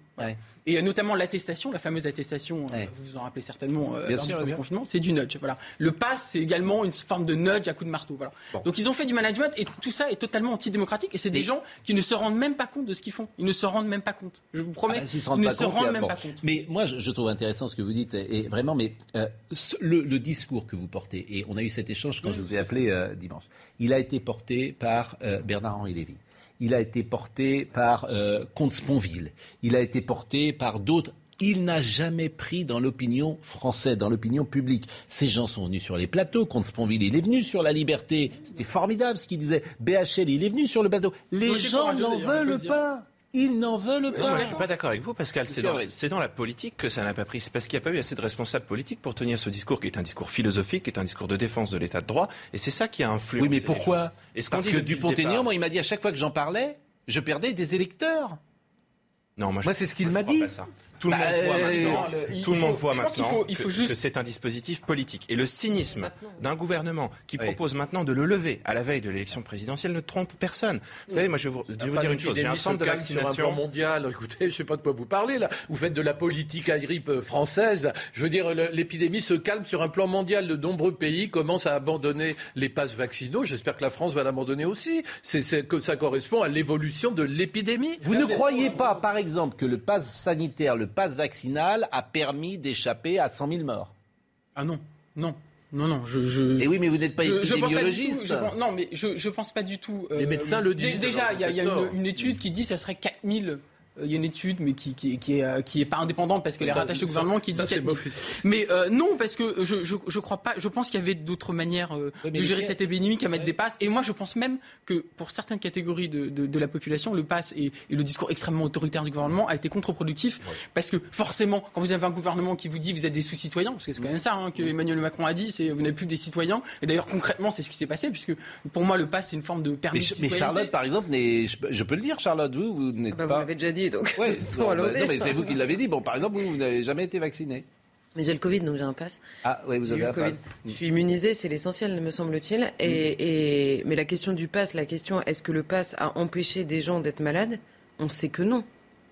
E: Et euh, notamment l'attestation, la fameuse attestation, euh, vous vous en rappelez certainement euh, lors du confinement, c'est du nudge. Voilà. Le pass, c'est également une forme de nudge à coup de marteau. Voilà. Donc ils ont fait du management et tout ça est totalement antidémocratique et c'est des gens qui ne se rendent même pas compte de ce qu'ils font. Ils ne se rendent même pas compte. Je vous promets, ah, ils, ne se rendent même pas compte.
A: Mais moi, je, trouve intéressant ce que vous dites et vraiment, mais le, discours que vous portez et on a eu cet échange quand je vous ai appelé dimanche. Il a été porté par Bernard-Henri Lévy il a été porté par euh, Comte Sponville, il a été porté par d'autres. Il n'a jamais pris dans l'opinion française, dans l'opinion publique. Ces gens sont venus sur les plateaux. Comte Sponville, il est venu sur la liberté. C'était formidable ce qu'il disait. BHL, il est venu sur le plateau. Les gens n'en veulent pas. Ils n'en veulent pas.
D: Moi, je ne suis pas d'accord avec vous, Pascal. C'est dans, dans, la politique que ça n'a pas pris. C'est parce qu'il n'y a pas eu assez de responsables politiques pour tenir ce discours qui est un discours philosophique, qui est un discours de défense de l'état de droit. Et c'est ça qui a influencé.
A: Oui, mais pourquoi Parce que Dupont-Aignan, moi, il m'a dit à chaque fois que j'en parlais, je perdais des électeurs.
D: Non, moi,
A: moi c'est ce qu'il m'a dit.
D: Tout le monde voit maintenant, tout le monde voit maintenant il faut, juste... que c'est un dispositif politique. Et le cynisme d'un gouvernement qui propose maintenant de le lever à la veille de l'élection présidentielle ne trompe personne. Vous savez, moi je vais vous, dire une chose. J'ai un centre de vaccination.
B: Sur un plan mondial, *laughs* écoutez, je ne sais pas de quoi vous parlez là. Vous faites de la politique à grippe euh, française. Je veux dire, l'épidémie se calme sur un plan mondial. De nombreux pays commencent à abandonner les passes vaccinaux. J'espère que la France va l'abandonner aussi. C'est que ça correspond à l'évolution de l'épidémie.
A: Vous ne croyez pas, par exemple, que le pass sanitaire, le passe vaccinal a permis d'échapper à 100 000 morts.
E: Ah non, non. Non, non, je. je
A: Et oui, mais vous n'êtes pas épidémiologiste.
E: Je pense non, mais je ne pense pas du tout.
B: Les médecins le disent.
E: Déjà, il y a, une, étude qui dit que ça serait 4 000 Euh, il y a une étude, mais qui, qui, qui, est, euh, qui est pas indépendante parce qu'elle est rattachée au gouvernement, qui
B: ça,
E: dit.
B: Mais
E: euh, non, parce que je, je, je crois pas. Je pense qu'il y avait d'autres manières de gérer cette épidémie qu'à mettre des passes. Et moi, je pense même que pour certaines catégories de, de, de la population, le pass et, et, le discours extrêmement autoritaire du gouvernement a été contre-productif parce que forcément, quand vous avez un gouvernement qui vous dit vous êtes des sous-citoyens, parce que c'est quand même ça hein, que Emmanuel Macron a dit, c'est vous n'êtes plus des citoyens. Et d'ailleurs concrètement, c'est ce qui s'est passé puisque pour moi le pass c'est une forme de permis.
A: Mais, mais Charlotte, par exemple, je, je, peux le dire, Charlotte, vous, vous n'êtes
C: bah,
A: pas.
C: Vous l'avez déjà dit, donc.
A: Ouais, *laughs* bon, bah, non, mais c'est vous qui l'avez dit. Bon, par exemple, vous, vous n'avez jamais été vacciné.
C: Mais j'ai le Covid, donc j'ai un pass.
A: Ah oui, vous avez un pass.
C: Je suis immunisé, c'est l'essentiel, me semble-t-il. Et, et, mais la question du pass, la question est-ce que le pass a empêché des gens d'être malades? On sait que non.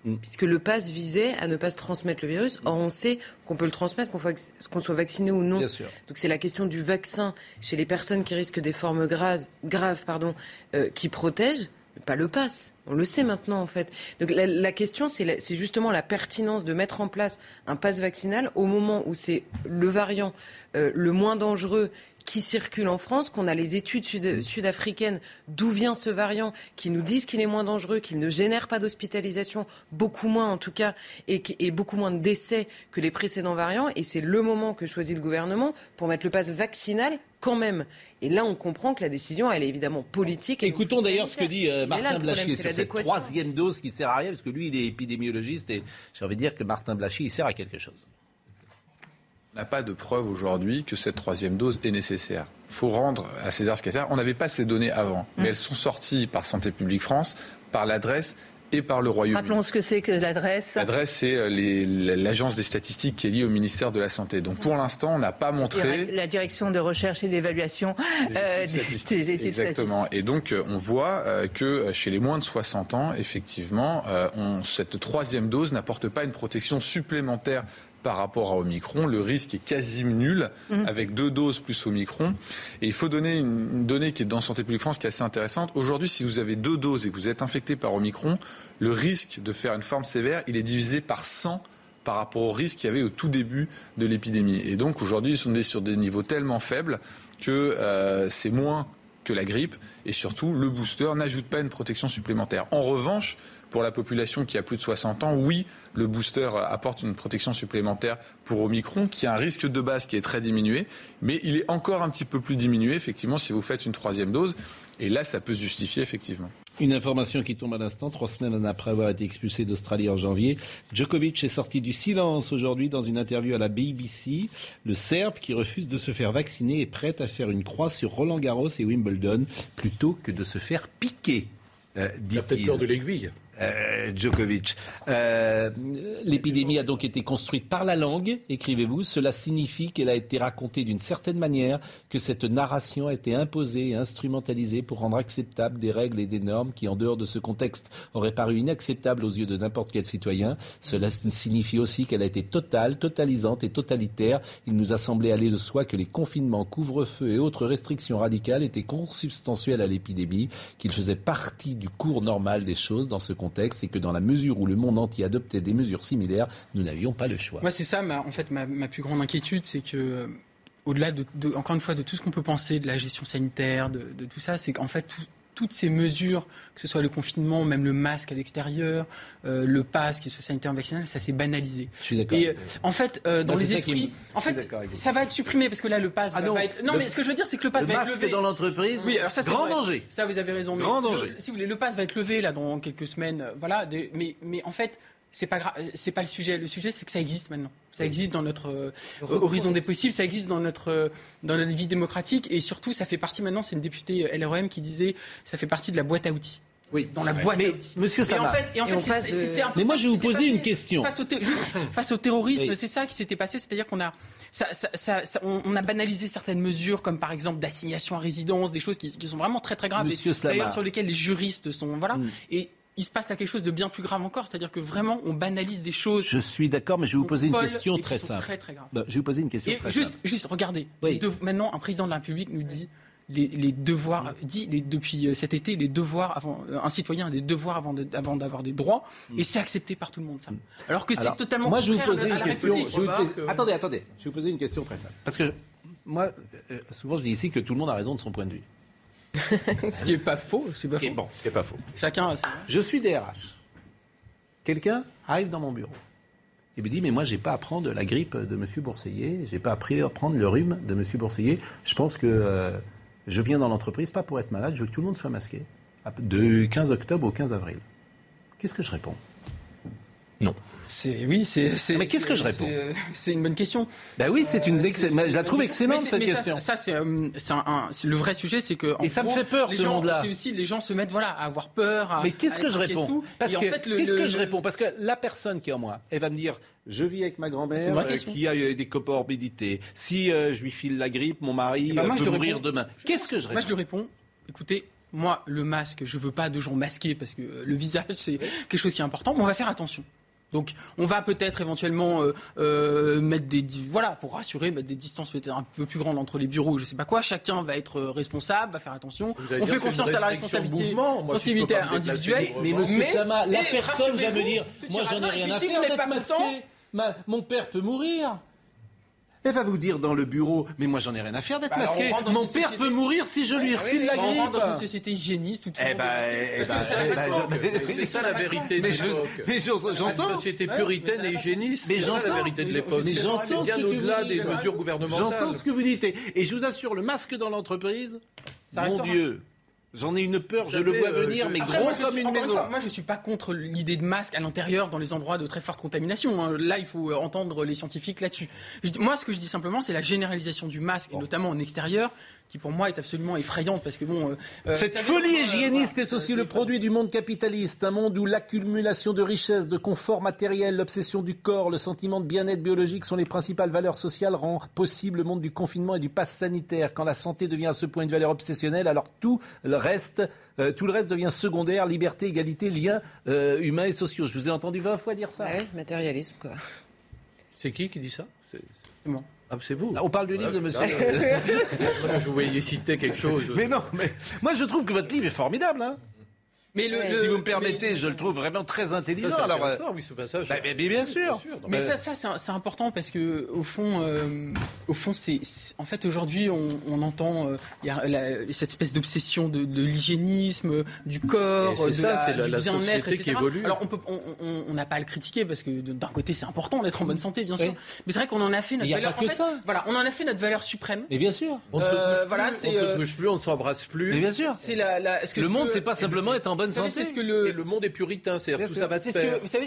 C: Mm. Puisque le pass visait à ne pas se transmettre le virus. Or, on sait qu'on peut le transmettre, qu'on qu soit vacciné ou non.
A: Bien sûr.
C: Donc, c'est la question du vaccin chez les personnes qui risquent des formes graves, graves pardon, euh, qui protègent, pas le pass. On le sait maintenant, en fait. Donc la, question, c'est justement la pertinence de mettre en place un pass vaccinal au moment où c'est le variant euh, le moins dangereux qui circule en France, qu'on a les études sud- sud-africaines d'où vient ce variant, qui nous disent qu'il est moins dangereux, qu'il ne génère pas d'hospitalisation, beaucoup moins en tout cas, et, et beaucoup moins de décès que les précédents variants. Et c'est le moment que choisit le gouvernement pour mettre le pass vaccinal quand même. Et là, on comprend que la décision, elle est évidemment politique.
A: Écoutons d'ailleurs ce que dit euh, Martin
C: là,
A: Blachy sur cette troisième dose qui sert à rien, parce que lui, il est épidémiologiste, et j'ai envie de dire que Martin Blachy, il sert à quelque chose.
N: On n'a pas de preuve aujourd'hui que cette troisième dose est nécessaire. Il faut rendre à César ce César. On n'avait pas ces données avant, mais elles sont sorties par Santé publique France, par l'adresse et par le Royaume-Uni.
O: Rappelons ce que c'est que l'adresse.
N: L'adresse, c'est l'agence des statistiques qui est liée au ministère de la Santé. Donc pour l'instant, on n'a pas montré.
O: La direction de recherche et d'évaluation euh, des, des, études
N: Exactement. Et donc on voit euh, que chez les moins de 60 ans, effectivement, euh, on, cette troisième dose n'apporte pas une protection supplémentaire par rapport à Omicron. Le risque est quasi nul mmh. avec deux doses plus Omicron. Et il faut donner une, une, donnée qui est dans Santé publique France qui est assez intéressante. Aujourd'hui, si vous avez deux doses et que vous êtes infecté par Omicron, le risque de faire une forme sévère, il est divisé par 100 par rapport au risque qu'il y avait au tout début de l'épidémie. Et donc aujourd'hui, ils sont sur des niveaux tellement faibles que euh, c'est moins que la grippe. Et surtout, le booster n'ajoute pas une protection supplémentaire. En revanche, pour la population qui a plus de 60 ans, oui, le booster apporte une protection supplémentaire pour Omicron, qui a un risque de base qui est très diminué, mais il est encore un petit peu plus diminué, effectivement, si vous faites une troisième dose. Et là, ça peut se justifier, effectivement.
A: Une information qui tombe à l'instant, trois semaines après avoir été expulsé d'Australie en janvier. Djokovic est sorti du silence aujourd'hui dans une interview à la BBC. Le Serbe qui refuse de se faire vacciner est prêt à faire une croix sur Roland Garros et Wimbledon plutôt que de se faire piquer. Euh,
B: Il a peut-être peur de l'aiguille.
A: Euh, Djokovic. Euh, L'épidémie a donc été construite par la langue, écrivez-vous. Cela signifie qu'elle a été racontée d'une certaine manière, que cette narration a été imposée et instrumentalisée pour rendre acceptable des règles et des normes qui, en dehors de ce contexte, auraient paru inacceptables aux yeux de n'importe quel citoyen. Cela signifie aussi qu'elle a été totale, totalisante et totalitaire. Il nous a semblé aller de soi que les confinements, couvre-feu et autres restrictions radicales étaient consubstantiels à l'épidémie, qu'ils faisaient partie du cours normal des choses dans ce contexte et que dans la mesure où le monde entier adoptait des mesures similaires, nous n'avions pas le choix.
E: Moi, c'est ça, ma, en fait, ma, ma, plus grande inquiétude, c'est que, euh, au-delà, de, de, encore une fois, de tout ce qu'on peut penser de la gestion sanitaire, de, de tout ça, c'est qu'en fait, tout, toutes ces mesures, que ce soit le confinement, même le masque à l'extérieur, euh, le pass, qui soit sanitaire vaccinal, ça s'est banalisé.
A: Je suis d'accord.
E: Et euh, en fait, euh, dans non, les esprits, en fait, ça va être supprimé parce que là, le pass
A: ah
E: va,
A: non,
E: va être. Non,
A: le,
E: mais ce que je veux dire, c'est que le pass
A: le
E: va être levé.
A: dans l'entreprise.
E: Oui, alors ça, c'est
A: grand
E: vrai.
A: danger.
E: Ça, vous avez raison.
A: Grand
E: mais
A: danger.
E: Le, si vous voulez, le pass va être levé là dans quelques semaines. Voilà. Mais, mais en fait c'est pas grave, c'est pas le sujet. Le sujet, c'est que ça existe maintenant. Ça existe dans notre euh, horizon des possibles, ça existe dans notre euh, dans notre vie démocratique et surtout, ça fait partie maintenant. C'est une députée LREM qui disait, ça fait partie de la boîte à outils.
A: Oui,
E: dans la boîte
A: mais,
E: à outils.
A: Monsieur
E: et en fait, et en fait, c'est, c'est, c'est un peu
A: Mais moi, je vais vous poser une question.
E: Face au, ter- juste, *coughs* face au terrorisme,
A: Oui.
E: c'est ça qui s'était passé, c'est-à-dire qu'on a, ça, ça, ça, ça- on, on a banalisé certaines mesures, comme par exemple d'assignation à résidence, des choses qui, qui sont vraiment très très graves,
A: Monsieur
E: et d'ailleurs sur lesquelles les juristes sont, voilà,
A: Mm.
E: et il se passe là quelque chose de bien plus grave encore, c'est-à-dire que vraiment on banalise des choses.
A: Je suis d'accord, mais je vais vous poser une question très simple.
E: Très, très graves.
A: Bah, je vais vous poser une question
E: Et
A: très
E: juste,
A: simple.
E: juste, regardez.
A: Oui.
E: Maintenant, un président de la République nous dit les, les devoirs, dit les- depuis euh, cet été, les devoirs avant, euh, un citoyen a des devoirs avant, de- avant d'avoir des droits, et c'est accepté par tout le monde, ça. Alors que c'est
A: Mm.
E: Totalement
A: Moi, je vais vous poser
E: à
A: une question. Je vous
B: euh,
A: Attendez, attendez. Je vais vous poser une question très simple. Parce que je- moi, euh, souvent, je dis ici que tout le monde a raison de son point de vue.
E: Ce qui est pas faux, c'est pas
A: Ce
E: faux.
A: bon, ce qui est pas faux.
E: Chacun a
A: Je suis DRH. quelqu'un arrive dans mon bureau. Il me dit, mais moi, j'ai pas à prendre la grippe de M. Bourseiller, j'ai pas appris à prendre le rhume de M. Bourseiller. Je pense que euh, je viens dans l'entreprise pas pour être malade, je veux que tout le monde soit masqué. De 15 octobre au 15 avril. Qu'est-ce que je réponds? Non.
E: C'est oui, c'est.
A: Mais qu'est-ce que je réponds
E: C'est une bonne question.
A: Ben oui, c'est une. je la trouve excellente cette question.
E: Ça, c'est le vrai sujet, c'est que.
A: Et ça me fait peur ce monde-là.
E: C'est aussi les gens se mettent voilà à avoir peur.
A: mais qu'est-ce que je réponds Parce que qu'est-ce que je réponds Parce que la personne qui est en moi, elle va me dire. Je vis avec ma grand-mère euh, qui a des comorbidités. Si euh, je lui file la grippe, mon mari bah, peut mourir demain. Qu'est-ce que je réponds
E: Moi, je lui réponds. Écoutez, moi, le masque, je veux pas de gens masqués parce que le visage, c'est quelque chose qui est important, mais on va faire attention. Donc on va peut-être éventuellement euh, euh, mettre des voilà pour rassurer mettre des distances peut-être un peu plus grandes entre les bureaux je sais pas quoi. Chacun va être responsable va faire attention. On fait confiance à la responsabilité sensibilité individuelle.
A: mais, monsieur Sama la personne va me dire moi j'en ai rien à faire d'être masqué. mon père peut mourir elle va vous dire dans le bureau, mais moi j'en ai rien à faire d'être bah, masqué. Mon père peut mourir si je lui refile la grippe. On
E: rentre dans une société hygiéniste où tout le
B: C'est ça la vérité de l'époque. J'entends. Une société puritaine et hygiéniste. Mais j'entends la vérité de l'époque. Mais j'entends bien au-delà des mesures gouvernementales.
A: J'entends ce que vous dites et je vous assure, le masque dans l'entreprise, mon Dieu. J'en ai une peur, je le vois euh, venir, mais gros comme une maison.
E: moi, je suis pas contre l'idée de masque à l'intérieur dans les endroits de très forte contamination. Hein. Là, il faut euh, entendre les scientifiques là-dessus. Moi, ce que je dis simplement, c'est la généralisation du masque, et notamment en extérieur, qui pour moi est absolument effrayante parce que bon.
A: Euh, Cette folie hygiéniste est aussi le produit du monde capitaliste, un monde où l'accumulation de richesses, de confort matériel, l'obsession du corps, le sentiment de bien-être biologique sont les principales valeurs sociales rend possible le monde du confinement et du pass sanitaire. Quand la santé devient à ce point une valeur obsessionnelle, alors tout le reste, euh, tout le reste devient secondaire, liberté, égalité, liens euh, humains et sociaux. Je vous ai entendu 20 fois dire ça.
C: Oui, matérialisme quoi.
B: C'est qui qui dit ça? Ah, c'est vous.
A: on parle du livre de monsieur. *laughs*
B: je voyais citer quelque chose.
A: Mais non, mais moi je trouve que votre livre est formidable. Hein mais le, si vous me permettez, je le trouve vraiment très intelligent. Ça, alors,
B: euh, oui, ce passage.
A: Bah, mais, bien sûr.
E: Mais ça, ça c'est important parce que au fond, euh, au fond, c'est en fait aujourd'hui, on, on, entend euh, y a cette espèce d'obsession de, de l'hygiénisme, du corps, de
B: ça, la, du bien-être, etc. Qui évolue.
E: Alors on peut, on n'a pas à le critiquer parce que d'un côté, c'est important d'être en bonne santé, bien sûr. Mais c'est vrai qu'on en a fait notre valeur.
A: A pas que ça.
E: Voilà, on en a fait notre valeur suprême.
A: Mais bien sûr.
B: On ne se touche voilà, plus, on plus, on ne s'embrasse plus.
A: Mais bien sûr.
E: C'est la, la,
A: le monde, c'est pas simplement être en bonne santé.
B: C'est ce que le, le monde est puritain, c'est-à-dire tout ça va se faire.
E: vous savez,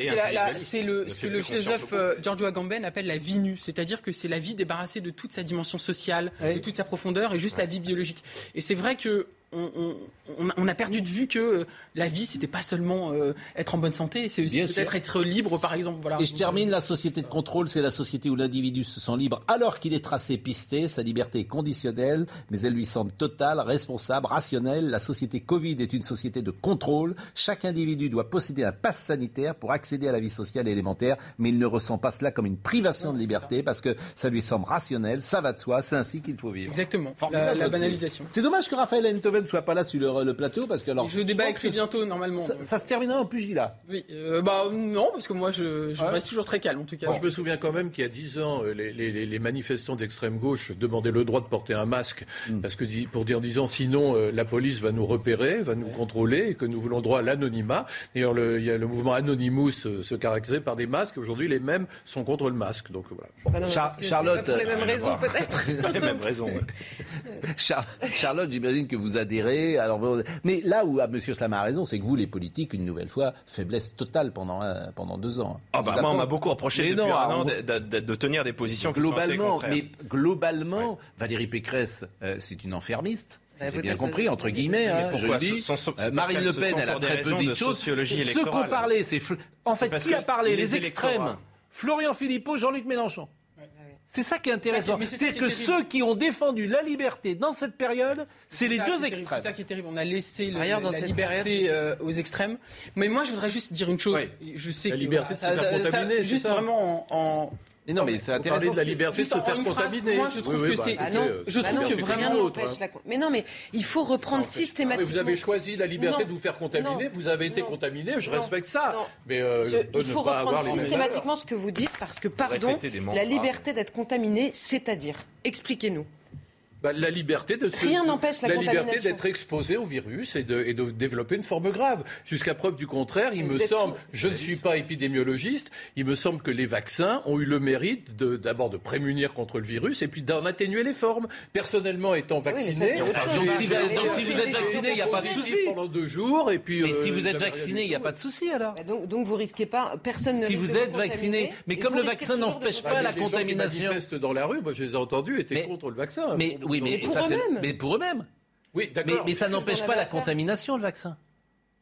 E: c'est le, ce que le philosophe euh, Giorgio Agamben appelle la vie nue, c'est-à-dire que c'est la vie débarrassée de toute sa dimension sociale, de toute sa profondeur et juste la vie biologique. Et c'est vrai que on, a perdu de vue que euh, la vie, c'était pas seulement euh, être en bonne santé, c'est aussi peut-être être libre, par exemple. Voilà.
A: Et je termine, la société de contrôle, c'est la société où l'individu se sent libre alors qu'il est tracé, pisté, sa liberté est conditionnelle, mais elle lui semble totale, responsable, rationnelle. La société Covid est une société de contrôle. Chaque individu doit posséder un pass sanitaire pour accéder à la vie sociale et élémentaire, mais il ne ressent pas cela comme une privation de liberté parce que ça lui semble rationnel, ça va de soi, c'est ainsi qu'il faut vivre.
E: Exactement, la, banalisation.
A: C'est dommage que Raphaël ne soit pas là sur le, plateau parce que alors.
E: Je débat avec lui bientôt normalement.
A: Ça, se terminera en pugilat.
E: Oui, euh, bah non parce que moi je, reste toujours très calme en tout cas.
B: je me souviens quand même qu'il y a dix ans, euh, les, manifestants d'extrême gauche demandaient le droit de porter un masque hmm. parce que pour dire disant sinon euh, la police va nous repérer, va nous contrôler et que nous voulons droit à l'anonymat. D'ailleurs, il y a le mouvement Anonymous se caractérise par des masques. Aujourd'hui, les mêmes sont contre le masque. Donc voilà.
A: Charlotte.
C: Pour *laughs* les mêmes raisons peut-être.
A: les mêmes raisons. Charlotte, j'imagine que vous Alors, mais là où ah, M. Slama a raison, c'est que vous, les politiques, une nouvelle fois, faiblesse totale pendant, pendant deux ans.
D: Ah bah, moi, on m'a beaucoup reproché depuis non, un an de, tenir des positions
A: globalement, mais globalement, Valérie Pécresse, euh, c'est une enfermiste. J'ai bien compris, entre guillemets, hein, je dis. Euh, Marine Le Pen, elle a très peu de choses. Ce qu'on parlait, c'est... En fait, qui a parlé Les extrêmes? Florian Philippot, Jean-Luc Mélenchon. C'est ça qui est intéressant. C'est que ceux qui ont défendu la liberté dans cette période, c'est les deux extrêmes.
E: C'est ça qui est terrible. On a laissé le, la liberté euh, aux extrêmes. Mais moi, je voudrais juste dire une chose. Je sais
B: la liberté faire contaminer.
E: Juste vraiment en,
A: mais non, mais c'est intéressant.
B: de la liberté de se faire contaminer.
E: Moi, je trouve que c'est. je trouve que vraiment.
C: Mais non, mais il faut reprendre systématiquement.
B: Vous avez choisi la liberté de vous faire contaminer. Vous avez été contaminé. Je respecte ça. Mais
C: euh, il faut reprendre systématiquement ce que vous dites parce que, pardon, la liberté d'être contaminé, c'est-à-dire, expliquez-nous.
B: Bah, La liberté de se,
C: Rien n'empêche la,
B: la liberté d'être exposé au virus et de, et de, développer une forme grave. Jusqu'à preuve du contraire, il me semble, je ne suis pas épidémiologiste, il me semble que les vaccins ont eu le mérite d'abord de, prémunir contre le virus et puis d'en atténuer les formes. Personnellement, étant vacciné,
A: donc, si, vous êtes vacciné, il n'y a pas de souci.
B: Pendant deux jours et puis.
A: Mais si vous êtes vacciné, il n'y a pas de souci alors.
C: Bah, donc, donc vous risquez pas, personne ne.
A: Si vous êtes vacciné, mais comme le vaccin n'empêche pas la contamination.
B: Les gens dans la rue, moi je les ai entendus, étaient contre le vaccin.
A: Mais oui, mais
C: pour eux-mêmes.
A: Mais pour eux-mêmes.
B: Oui, d'accord.
A: Mais, ça n'empêche pas la contamination, le vaccin.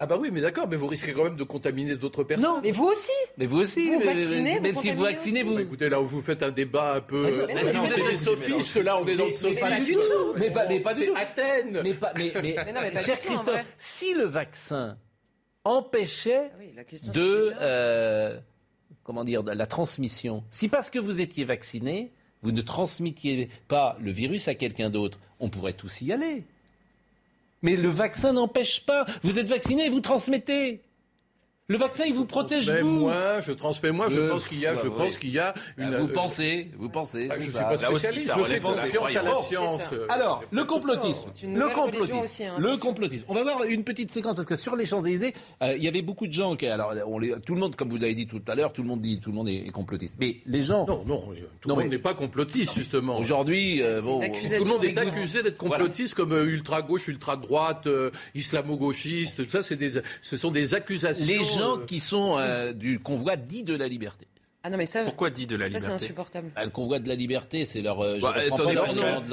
B: Ah bah oui, mais d'accord, mais vous risquez quand même de contaminer d'autres personnes.
C: Non, mais vous aussi.
A: Mais vous aussi.
C: Vous
A: mais,
C: vaccinez,
A: même si vous vaccinez, vous.
B: Bah, écoutez, là où vous faites un débat un peu.
A: Mais non,
B: c'est les sophistes, là, on est dans le sophisme.
C: Pas du tout.
A: Mais pas, mais pas du tout.
B: Athènes.
A: Mais pas, mais, *laughs* mais,
C: non, mais pas
A: cher
C: du tout, en
A: Christophe, si le vaccin empêchait
C: Ah oui,
A: de, euh, comment dire, de la transmission, si parce que vous étiez vacciné, vous ne transmettiez pas le virus à quelqu'un d'autre, on pourrait tous y aller. Mais le vaccin n'empêche pas. Vous êtes vacciné, vous transmettez. Le vaccin, il vous protège vous.
B: moins, je transmets moins. Je
A: Euh,
B: pense qu'il y a,
A: bah
B: je
A: oui.
B: pense qu'il y a une.
A: vous pensez, vous pensez.
B: Ah, je suis
A: ça.
B: pas spécialiste. je fais confiance à la science. Euh,
A: Alors, le complotisme. Le complotisme.
C: aussi, hein,
A: le complotisme. On va voir une petite séquence parce que sur les Champs-Élysées, euh, il y avait beaucoup de gens qui. Alors, on les, tout le monde, comme vous avez dit tout à l'heure, tout le monde dit, tout le monde est, complotiste. Mais les gens.
B: Non, non, tout le monde n'est pas complotiste, justement.
A: Aujourd'hui, euh, bon.
B: Tout le monde est accusé d'être complotiste comme euh, ultra-gauche, ultra-droite, euh, islamo-gauchiste. Tout ça, c'est des, ce sont des accusations.
A: Gens qui sont euh, du convoi dit de la liberté.
C: Ah non, mais ça,
D: Pourquoi dit de la
C: ça c'est
D: liberté
C: insupportable.
A: Ah, le convoi de la liberté, c'est leur. euh,
D: Bah, attendez,
A: leur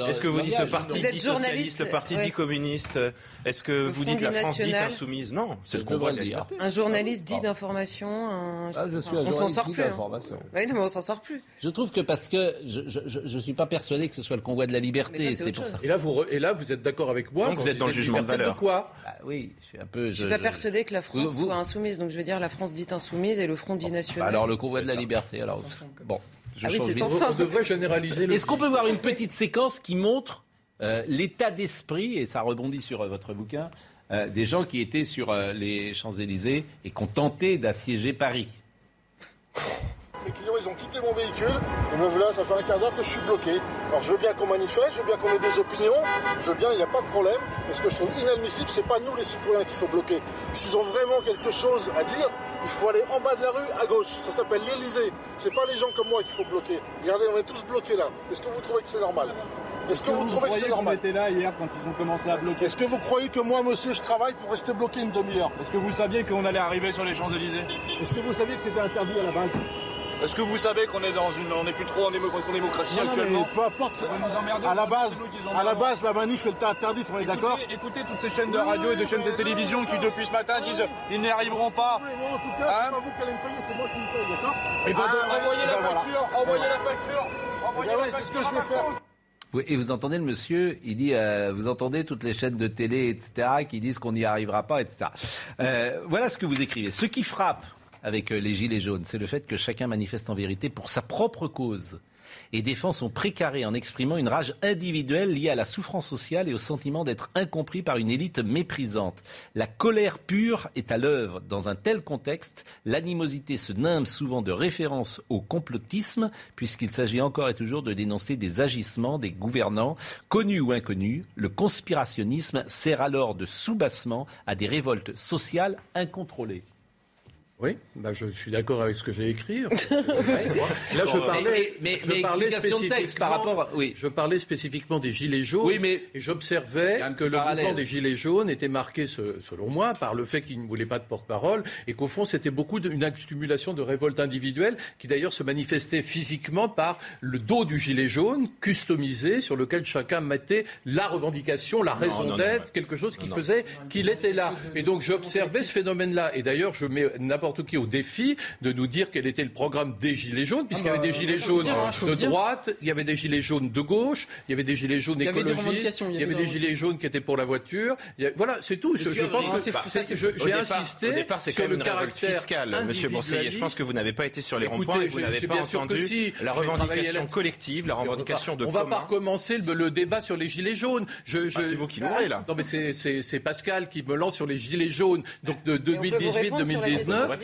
D: Est-ce que vous dites le parti dit socialiste, le parti
C: ouais.
D: dit communiste Est-ce que
C: Le
D: vous dites la
C: dit
D: France
C: national.
D: insoumise? Non, c'est
A: Je
D: le convoi de la liberté.
C: Un journaliste dit d'information. Un...
A: Ah, je suis
C: on s'en sort
A: dit
C: plus. hein.
A: d'information.
C: Oui, non, mais on s'en sort plus.
A: Je trouve que parce que je je suis pas persuadé que ce soit le convoi de la liberté,
C: ça, c'est
A: pour
C: chose.
A: ça.
B: Et là, vous, re- et là, vous êtes d'accord avec moi
D: Donc vous êtes dans le jugement de
B: liberté
D: valeur.
B: quoi?
A: Ah oui, je suis un peu.
C: Je suis pas persuadée que la France soit insoumise, donc je veux dire la France dite insoumise et le Front dit
A: Bah
C: national.
A: alors le convoi de la
D: ça.
A: Liberté. Alors bon, je
C: Ah oui,
A: change
C: c'est sans
B: On,
C: fin.
B: on devrait généraliser le.
A: Est-ce qu'on peut voir une petite séquence qui montre euh, l'état d'esprit et ça rebondit sur euh, votre bouquin euh, des gens qui étaient sur euh, les Champs-Élysées et qui ont tenté d'assiéger Paris?
P: Les clients, ils ont quitté mon véhicule. Et me voilà, ça fait un quart d'heure que je suis bloqué. Alors, je veux bien qu'on manifeste, je veux bien qu'on ait des opinions. Je veux bien, il n'y a pas de problème. Mais ce que je trouve inadmissible, c'est pas nous, les citoyens, qu'il faut bloquer. S'ils ont vraiment quelque chose à dire, il faut aller en bas de la rue, à gauche. Ça s'appelle l'Elysée. C'est pas les gens comme moi qu'il faut bloquer. Regardez, on est tous bloqués là. Est-ce que vous trouvez que c'est normal? Est-ce que vous, trouvez que c'est normal?
Q: était là hier quand ils ont commencé à bloquer?
P: Est-ce que vous croyez que moi, monsieur, je travaille pour rester bloqué une demi-heure?
Q: Est-ce que vous saviez qu'on allait arriver sur les Champs-Élysées?
P: Est-ce que vous saviez que c'était interdit à la base?
Q: Est-ce que vous savez qu'on est dans une, on n'est plus trop en, démo- en démocratie
P: Non, non,
Q: actuellement
P: mais peu importe.
Q: Vous nous emmerdez,
P: À la base, à la base, la manif, elle était interdite, on est d'accord
Q: Écoutez, toutes ces chaînes de radio et de chaînes de télévision qui depuis ce matin disent ils n'y arriveront pas.
P: Oui, mais en tout cas,
Q: Hein
P: c'est pas vous qui allez me payer, c'est moi qui me paye, d'accord
Q: Et ben,
P: Ah,
Q: envoyez
P: eh
Q: la
P: ben voilà.
Q: facture,
P: Eh
Q: envoyez
P: ben
Q: la facture, envoyez
P: Eh ben
Q: la
P: ouais, c'est ce
Q: facture
P: que je vais faire.
A: Oui, et vous entendez le monsieur, il dit, euh, vous entendez toutes les chaînes de télé, etc., qui disent qu'on n'y arrivera pas, etc. Euh, voilà ce que vous écrivez. Ce qui frappe avec euh, les Gilets jaunes, c'est le fait que chacun manifeste en vérité pour sa propre cause et défend son précaré en exprimant une rage individuelle liée à la souffrance sociale et au sentiment d'être incompris par une élite méprisante. La colère pure est à l'œuvre. Dans un tel contexte, l'animosité se nimbe souvent de référence au complotisme, puisqu'il s'agit encore et toujours de dénoncer des agissements des gouvernants, connus ou inconnus. Le conspirationnisme sert alors de soubassement à des révoltes sociales incontrôlées.
B: Oui, bah je suis d'accord avec ce que j'ai écrit. *laughs* Là, je parlais,
A: Mais- mais-
B: je
A: mais
B: parlais
A: explication de texte par
B: spécifiquement-
A: rapport à- oui.
B: Je parlais spécifiquement des gilets jaunes.
A: Oui, mais-
B: et j'observais que le
A: parallèle.
B: mouvement des gilets jaunes était marqué, ce- selon moi, par le fait qu'ils ne voulaient pas de porte-parole et qu'au fond, c'était beaucoup d'une accumulation de révoltes individuelles qui d'ailleurs se manifestait physiquement par le dos du gilet jaune customisé sur lequel chacun mettait la revendication, la raison
D: non, non,
B: d'être, quelque chose qui
D: Non, non.
B: faisait qu'il était là. Et donc j'observais ce phénomène-là. Et d'ailleurs, je mets n'importe n'importe qui au défi de nous dire quel était le programme des Gilets jaunes, puisqu'il y ah avait bah, des Gilets jaunes
E: hein,
B: de droite, il y avait des Gilets jaunes de gauche, il y avait des Gilets jaunes écologistes, il y avait des, Gilets jaunes qui étaient pour la voiture. Voilà, c'est tout. Je, pense que j'ai insisté
D: au départ, c'est quand même une révolte fiscale, Monsieur Je pense que vous n'avez pas été sur les ronds-points vous n'avez pas entendu la revendication collective, la revendication de
B: On va pas recommencer le débat sur les Gilets jaunes.
D: Ah, c'est vous qui l'ouvrez là.
B: Non mais c'est Pascal qui me lance sur les Gilets jaunes, donc de 2018-2019.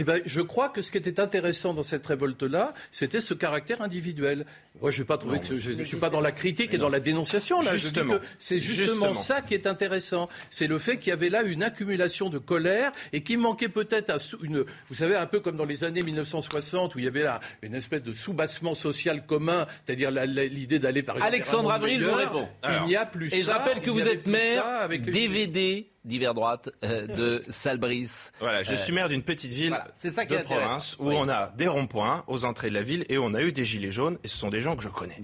B: Eh ben, je crois que ce qui était intéressant dans cette révolte-là, c'était ce caractère individuel. Moi, je ne suis pas dans la critique et dans la dénonciation. Là,
D: justement,
B: c'est justement, ça qui est intéressant. C'est le fait qu'il y avait là une accumulation de colère et qui manquait peut-être à une, vous savez, un peu comme dans les années 1960 où il y avait là une espèce de soubassement social commun, c'est-à-dire l'idée d'aller par
A: exemple. Alexandre Avril vous répond.
B: Il n'y a plus.
A: Et
B: ça,
A: je rappelle que vous êtes maire, avec DVD d'hiver droite euh, de Salbris.
D: Voilà, je suis maire d'une petite ville c'est ça qui de province où on a des ronds-points aux entrées de la ville et on a eu des gilets jaunes et ce sont des gens que je connais.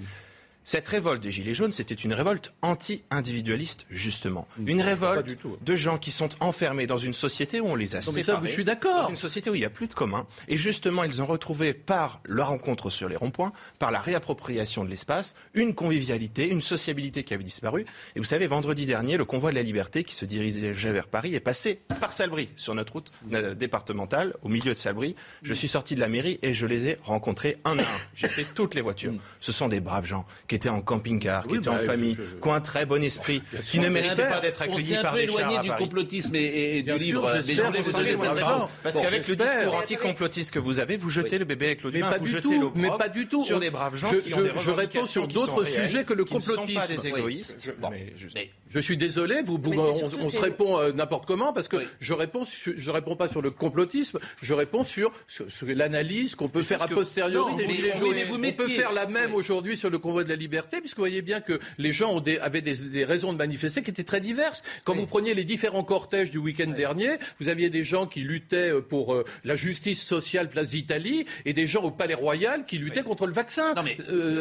D: Cette révolte des Gilets jaunes, c'était une révolte anti-individualiste, justement. Une révolte de gens qui sont enfermés dans une société où on les a non, séparés.
B: ça, je suis d'accord.
D: Dans une société où il n'y a plus de commun. Et justement, ils ont retrouvé, par leur rencontre sur les ronds-points, par la réappropriation de l'espace, une convivialité, une sociabilité qui avait disparu. Et vous savez, vendredi dernier, le convoi de la liberté qui se dirigeait vers Paris est passé par Salbris, sur notre route euh, départementale, au milieu de Salbris. Je suis sorti de la mairie et je les ai rencontrés un à un. J'ai fait toutes les voitures. Ce sont des braves gens qui étaient en camping-car, qui étaient en bah, famille, qui ont un très bon esprit, qui ne méritaient pas d'être accueillis par des chars On s'est un peu éloigné
A: du complotisme et, du livre
D: des gens Parce qu'avec le discours anti-complotiste que vous avez, vous jetez le bébé avec l'eau du bain, vous jetez l'eau
B: mais pas du tout.
D: sur des braves gens qui ont des
B: Je réponds sur d'autres sujets que le complotisme.
D: ne sont pas des égoïstes.
B: Je suis désolé, vous, on, se répond euh, n'importe comment parce que je réponds, je réponds pas sur le complotisme, je réponds sur, l'analyse qu'on peut faire a posteriori des gilets jaunes. On peut faire la même aujourd'hui sur le convoi de la liberté, puisque vous voyez bien que les gens avaient des, raisons de manifester qui étaient très diverses. Quand vous preniez les différents cortèges du week-end dernier, vous aviez des gens qui luttaient euh, pour euh, la justice sociale place d'Italie et des gens au Palais Royal qui luttaient contre le vaccin.
A: Non mais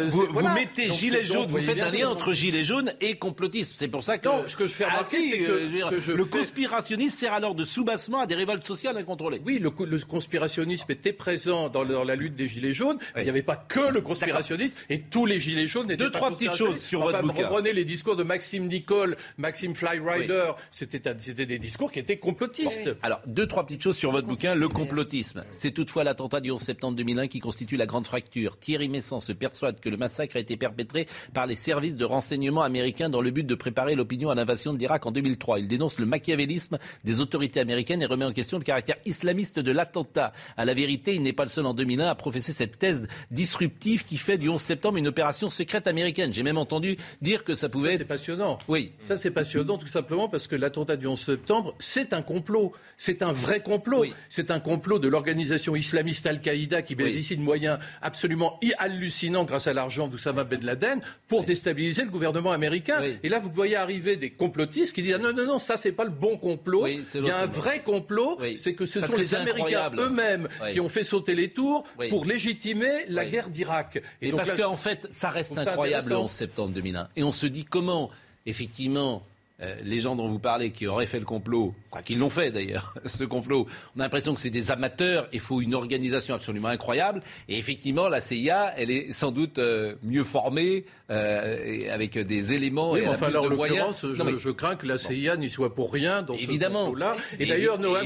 A: vous, mettez gilets jaunes, vous faites un lien entre gilets jaunes et complotistes. C'est pour ça que
B: non, ce que je fais ah, remarquer, c'est que,
A: le conspirationnisme sert alors de soubassement à des révoltes sociales incontrôlées.
B: Oui, le, conspirationnisme était présent dans, la lutte des Gilets jaunes. Il n'y avait pas que le conspirationnisme et tous les Gilets jaunes
A: Deux, trois petites choses sur votre bouquin.
B: Reprenez les discours de Maxime Nicole, Maxime Flyrider. C'était des discours qui étaient complotistes.
A: Alors, deux, trois petites choses sur votre bouquin. Le complotisme. C'est toutefois l'attentat du 11 septembre 2001 qui constitue la grande fracture. Thierry Messant se persuade que le massacre a été perpétré par les services de renseignement américains dans le but de préparer l'opinion à l'invasion de l'Irak en 2003. Il dénonce le machiavélisme des autorités américaines et remet en question le caractère islamiste de l'attentat. À la vérité, il n'est pas le seul en 2001 à professer cette thèse disruptive qui fait du 11 septembre une opération secrète américaine. J'ai même entendu dire que ça pouvait ça,
B: être... C'est passionnant.
A: Oui.
B: Ça, c'est passionnant tout simplement parce que l'attentat du 11 septembre, c'est un complot. C'est un vrai complot. C'est un complot de l'organisation islamiste Al-Qaïda qui bénéficie de moyens absolument hallucinants grâce à l'argent d'Oussama Ben Laden pour déstabiliser le gouvernement américain. Et là, vous voyez arriver des complotistes qui disent ah non, non, non, ça, c'est pas le bon complot. Il y a un vrai complot. C'est que ce sont les Américains eux-mêmes qui ont fait sauter les tours pour légitimer la guerre d'Irak.
A: Et, parce qu'en fait, ça reste incroyable le 11 septembre 2001. Et on se dit comment, effectivement, euh, les gens dont vous parlez qui auraient fait le complot, quoi qu'ils l'ont fait d'ailleurs, *laughs* ce complot, on a l'impression que c'est des amateurs, il faut une organisation absolument incroyable. Et effectivement, la CIA, elle est sans doute euh, mieux formée, euh, avec des éléments et
B: enfin,
A: plus
B: de
A: moyens.
B: Je, je, crains que la CIA n'y soit pour rien dans
A: évidemment.
B: ce complot-là. Et, d'ailleurs, Noam,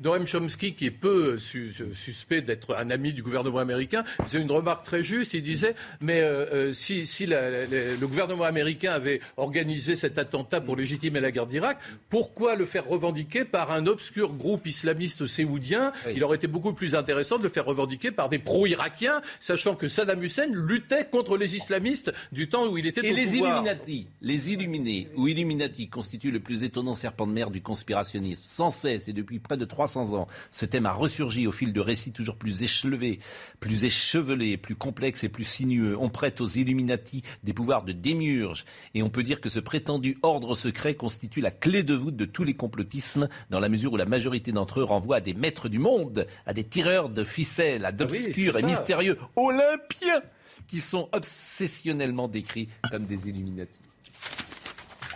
B: Noam, Chomsky, qui est peu suspect d'être un ami du gouvernement américain, faisait une remarque très juste. Il disait, mais si, si le gouvernement américain avait organisé cet attentat pour légitimer la guerre d'Irak, pourquoi le faire revendiquer par un obscur groupe islamiste séoudien Il aurait été beaucoup plus intéressant de le faire revendiquer par des pro-irakiens, sachant que Saddam Hussein luttait contre les islamistes du temps où il était
A: Et
B: au
A: les
B: pouvoir.
A: Illuminati, les Illuminés ou Illuminati constituent le plus étonnant serpent de mer du conspirationnisme. Sans cesse et depuis près de 300 ans, ce thème a ressurgi au fil de récits toujours plus échelevés, plus échevelés, plus complexes et plus sinueux. On prête aux Illuminati des pouvoirs de démiurge et on peut dire que ce prétendu ordre secret constitue la clé de voûte de tous les dans la mesure où la majorité d'entre eux renvoient à des maîtres du monde, à des tireurs de ficelles, à ah d'obscurs et mystérieux Olympiens, qui sont obsessionnellement décrits comme des Illuminati.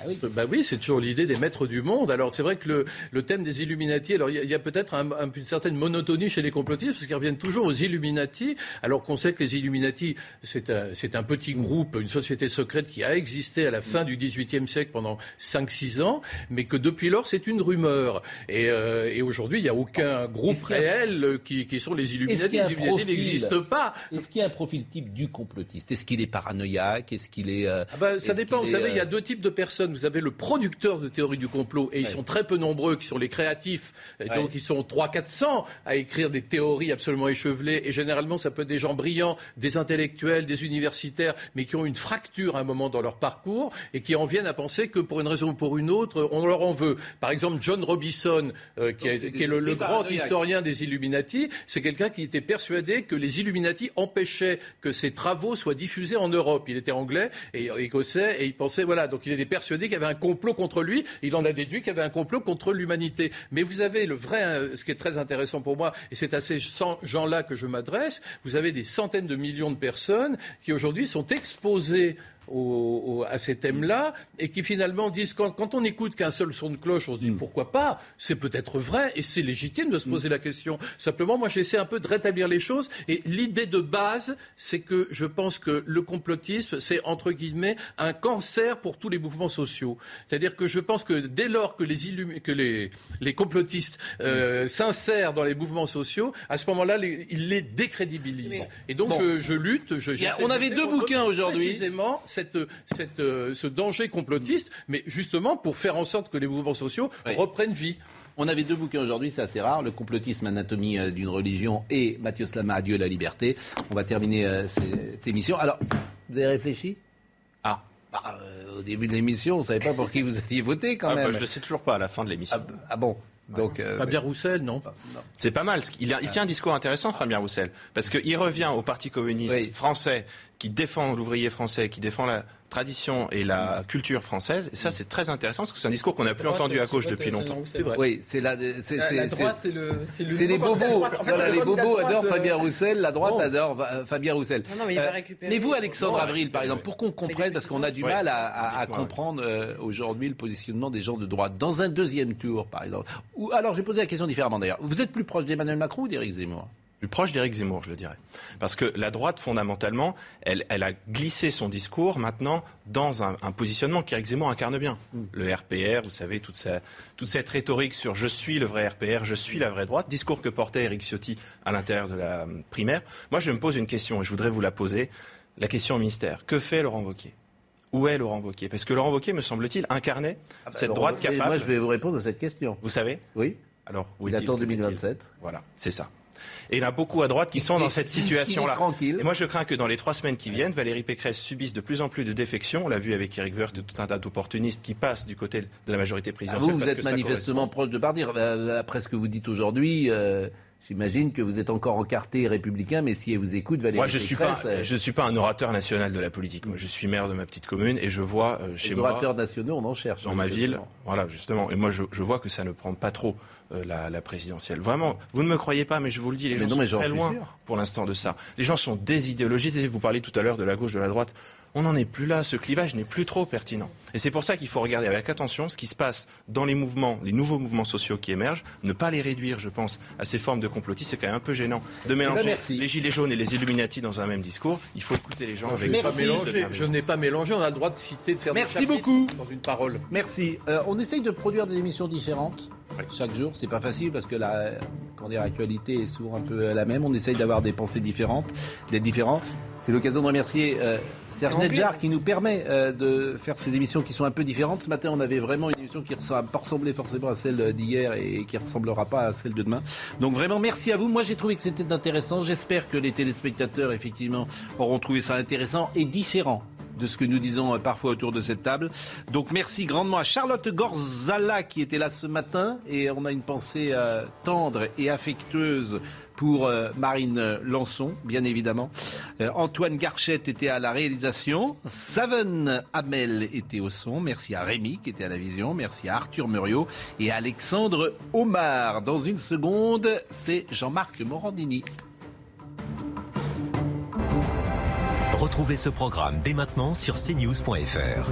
B: Oui. Bah oui, c'est toujours l'idée des maîtres du monde. Alors c'est vrai que le, le, thème des Illuminati, alors il y, a, peut-être un, une certaine monotonie chez les complotistes parce qu'ils reviennent toujours aux Illuminati, alors qu'on sait que les Illuminati c'est un, un, petit groupe, une société secrète qui a existé à la fin du XVIIIe siècle pendant 5-6 ans, mais que depuis lors c'est une rumeur. Et, euh, et aujourd'hui il n'y a aucun groupe réel qui, qui, sont les Illuminati. Les Illuminati n'existent pas.
A: Est-ce qu'il y a un profil type du complotiste? Est-ce qu'il est paranoïaque? Est-ce qu'il est, euh,
B: ah bah, Ça dépend. Vous savez, il y a euh, deux types de personnes vous avez le producteur de théories du complot, et ils sont très peu nombreux, qui sont les créatifs, et donc ils sont 300-400 à écrire des théories absolument échevelées, et généralement ça peut être des gens brillants, des intellectuels, des universitaires, mais qui ont une fracture à un moment dans leur parcours, et qui en viennent à penser que pour une raison ou pour une autre, on leur en veut. Par exemple, John Robinson, euh, qui, est, le, grand historien des Illuminati, c'est quelqu'un qui était persuadé que les Illuminati empêchaient que ses travaux soient diffusés en Europe. Il était anglais et écossais, et il pensait, voilà, donc il était persuadé qu'il y avait un complot contre lui. Il en a déduit qu'il y avait un complot contre l'humanité. Mais vous avez le vrai, euh, ce qui est très intéressant pour moi, et c'est à ces gens-là que je m'adresse, vous avez des centaines de millions de personnes qui aujourd'hui sont exposées à ces thèmes-là et qui finalement disent quand, on écoute qu'un seul son de cloche, on se dit mm. pourquoi pas C'est peut-être vrai et c'est légitime de se poser mm. la question. Simplement, moi, j'essaie un peu de rétablir les choses et l'idée de base, c'est que je pense que le complotisme, c'est entre guillemets un cancer pour tous les mouvements sociaux. C'est-à-dire que je pense que dès lors que les, que les, les complotistes euh, mm. s'insèrent dans les mouvements sociaux, à ce moment-là, ils les décrédibilisent. Et donc, je, lutte. Je,
A: on avait deux bouquins aujourd'hui.
B: Précisément euh, ce danger complotiste, mais justement pour faire en sorte que les mouvements sociaux reprennent vie.
A: On avait deux bouquins aujourd'hui, c'est assez rare, le complotisme, anatomie euh, d'une religion et Mathieu Slama, Adieu la liberté. On va terminer euh, cette émission. Alors, vous avez réfléchi? Ah, bah, au début de l'émission, on ne savait pas pour qui vous alliez voter quand ah, bah, même.
D: je ne le sais toujours pas à la fin de l'émission.
B: Ah, ah bon donc, Fabien Roussel, non,
D: C'est pas mal. Il, il, tient un discours intéressant, Fabien Roussel, parce qu'il revient au Parti communiste français qui défend l'ouvrier français, qui défend la tradition et la culture française. Et ça, c'est très intéressant parce que c'est un discours qu'on n'a plus entendu à gauche depuis longtemps.
A: Oui, c'est la,
E: la, droite, c'est le,
A: c'est les bobos. voilà, les bobos adorent Fabien Roussel, la droite adore Fabien Roussel.
C: Non, mais, il va euh, récupérer
A: mais vous, Alexandre Avril, par exemple, pour qu'on comprenne, parce qu'on a du mal à, comprendre euh, aujourd'hui le positionnement des gens de droite dans un deuxième tour, par exemple. Ou alors, je vais poser la question différemment d'ailleurs. Vous êtes plus proche d'Emmanuel Macron ou d'Éric Zemmour?
D: Plus proche d'Éric Zemmour, je le dirais. Parce que la droite, fondamentalement, elle, a glissé son discours maintenant dans un, positionnement qu'Éric Zemmour incarne bien. Le RPR, vous savez, toute, cette rhétorique sur je suis le vrai RPR, je suis la vraie droite, discours que portait Éric Ciotti à l'intérieur de la euh, primaire. Moi, je me pose une question et je voudrais vous la poser. La question au ministère. Que fait Laurent Wauquiez? Où est Laurent Wauquiez? Parce que Laurent Wauquiez, me semble-t-il, incarnait ah bah, cette droite capable.
A: Moi, je vais vous répondre à cette question.
D: Vous savez?
A: Oui.
D: Alors,
A: où il attend 2027.
D: Voilà, c'est ça. Et il y en a beaucoup à droite qui sont dans cette situation-là. Et moi, je crains que dans les trois semaines qui viennent, Valérie Pécresse subisse de plus en plus de défections. On l'a vu avec Eric Woerth et tout un tas d'opportunistes qui passent du côté de la majorité ah, présidentielle.
A: vous, vous êtes manifestement proche de partir. Euh, après ce que vous dites aujourd'hui, euh, J'imagine que vous êtes encore encarté républicain, mais si elle vous écoute, Valérie Moi,
D: je suis pas, euh, je suis pas un orateur national de la politique. Moi, je suis maire de ma petite commune et je vois chez
A: moi. Les orateurs nationaux, on en cherche.
D: Dans ma ville, voilà, justement. Et moi, je, je, vois que ça ne prend pas trop. Euh, la, présidentielle. Vraiment, vous ne me croyez pas, mais je vous le dis, les gens sont très loin pour l'instant de ça. Les gens sont désidéologisés. Vous parlez tout à l'heure de la gauche, de la droite. On n'en est plus là. Ce clivage n'est plus trop pertinent. Et c'est pour ça qu'il faut regarder avec attention ce qui se passe dans les mouvements, les nouveaux mouvements sociaux qui émergent. Ne pas les réduire, je pense, à ces formes de complotisme. C'est quand même un peu gênant de mélanger les gilets jaunes et les Illuminati dans un même discours. Il faut écouter les gens avec
B: Merci. Je n'ai pas mélangé. On a le droit de citer, de faire
A: Merci beaucoup.
B: dans une parole.
A: Merci. Euh, on essaye de produire des émissions différentes chaque jour. C'est pas facile parce que la, quand l'actualité est souvent un peu la même. On essaye d'avoir des pensées différentes, d'être différents. C'est l'occasion de remercier euh, Serge Nedjar qui nous permet euh, de faire ces émissions qui sont un peu différentes. Ce matin, on avait vraiment une émission qui ne pas forcément à celle d'hier et qui ne ressemblera pas à celle de demain. Donc vraiment, merci à vous. Moi, j'ai trouvé que c'était intéressant. J'espère que les téléspectateurs, effectivement, auront trouvé ça intéressant et différent de ce que nous disons euh, parfois autour de cette table. Donc merci grandement à Charlotte Gorzala qui était là ce matin et on a une pensée euh, tendre et affectueuse pour euh, Marine Lançon, bien évidemment. Antoine Garchette était à la réalisation. Saven Hamel était au son. Merci à Rémi qui était à la vision. Merci à Arthur Muriot et Alexandre Omar. Dans une seconde, c'est Jean-Marc Morandini.
J: Retrouvez ce programme dès maintenant sur cnews.fr.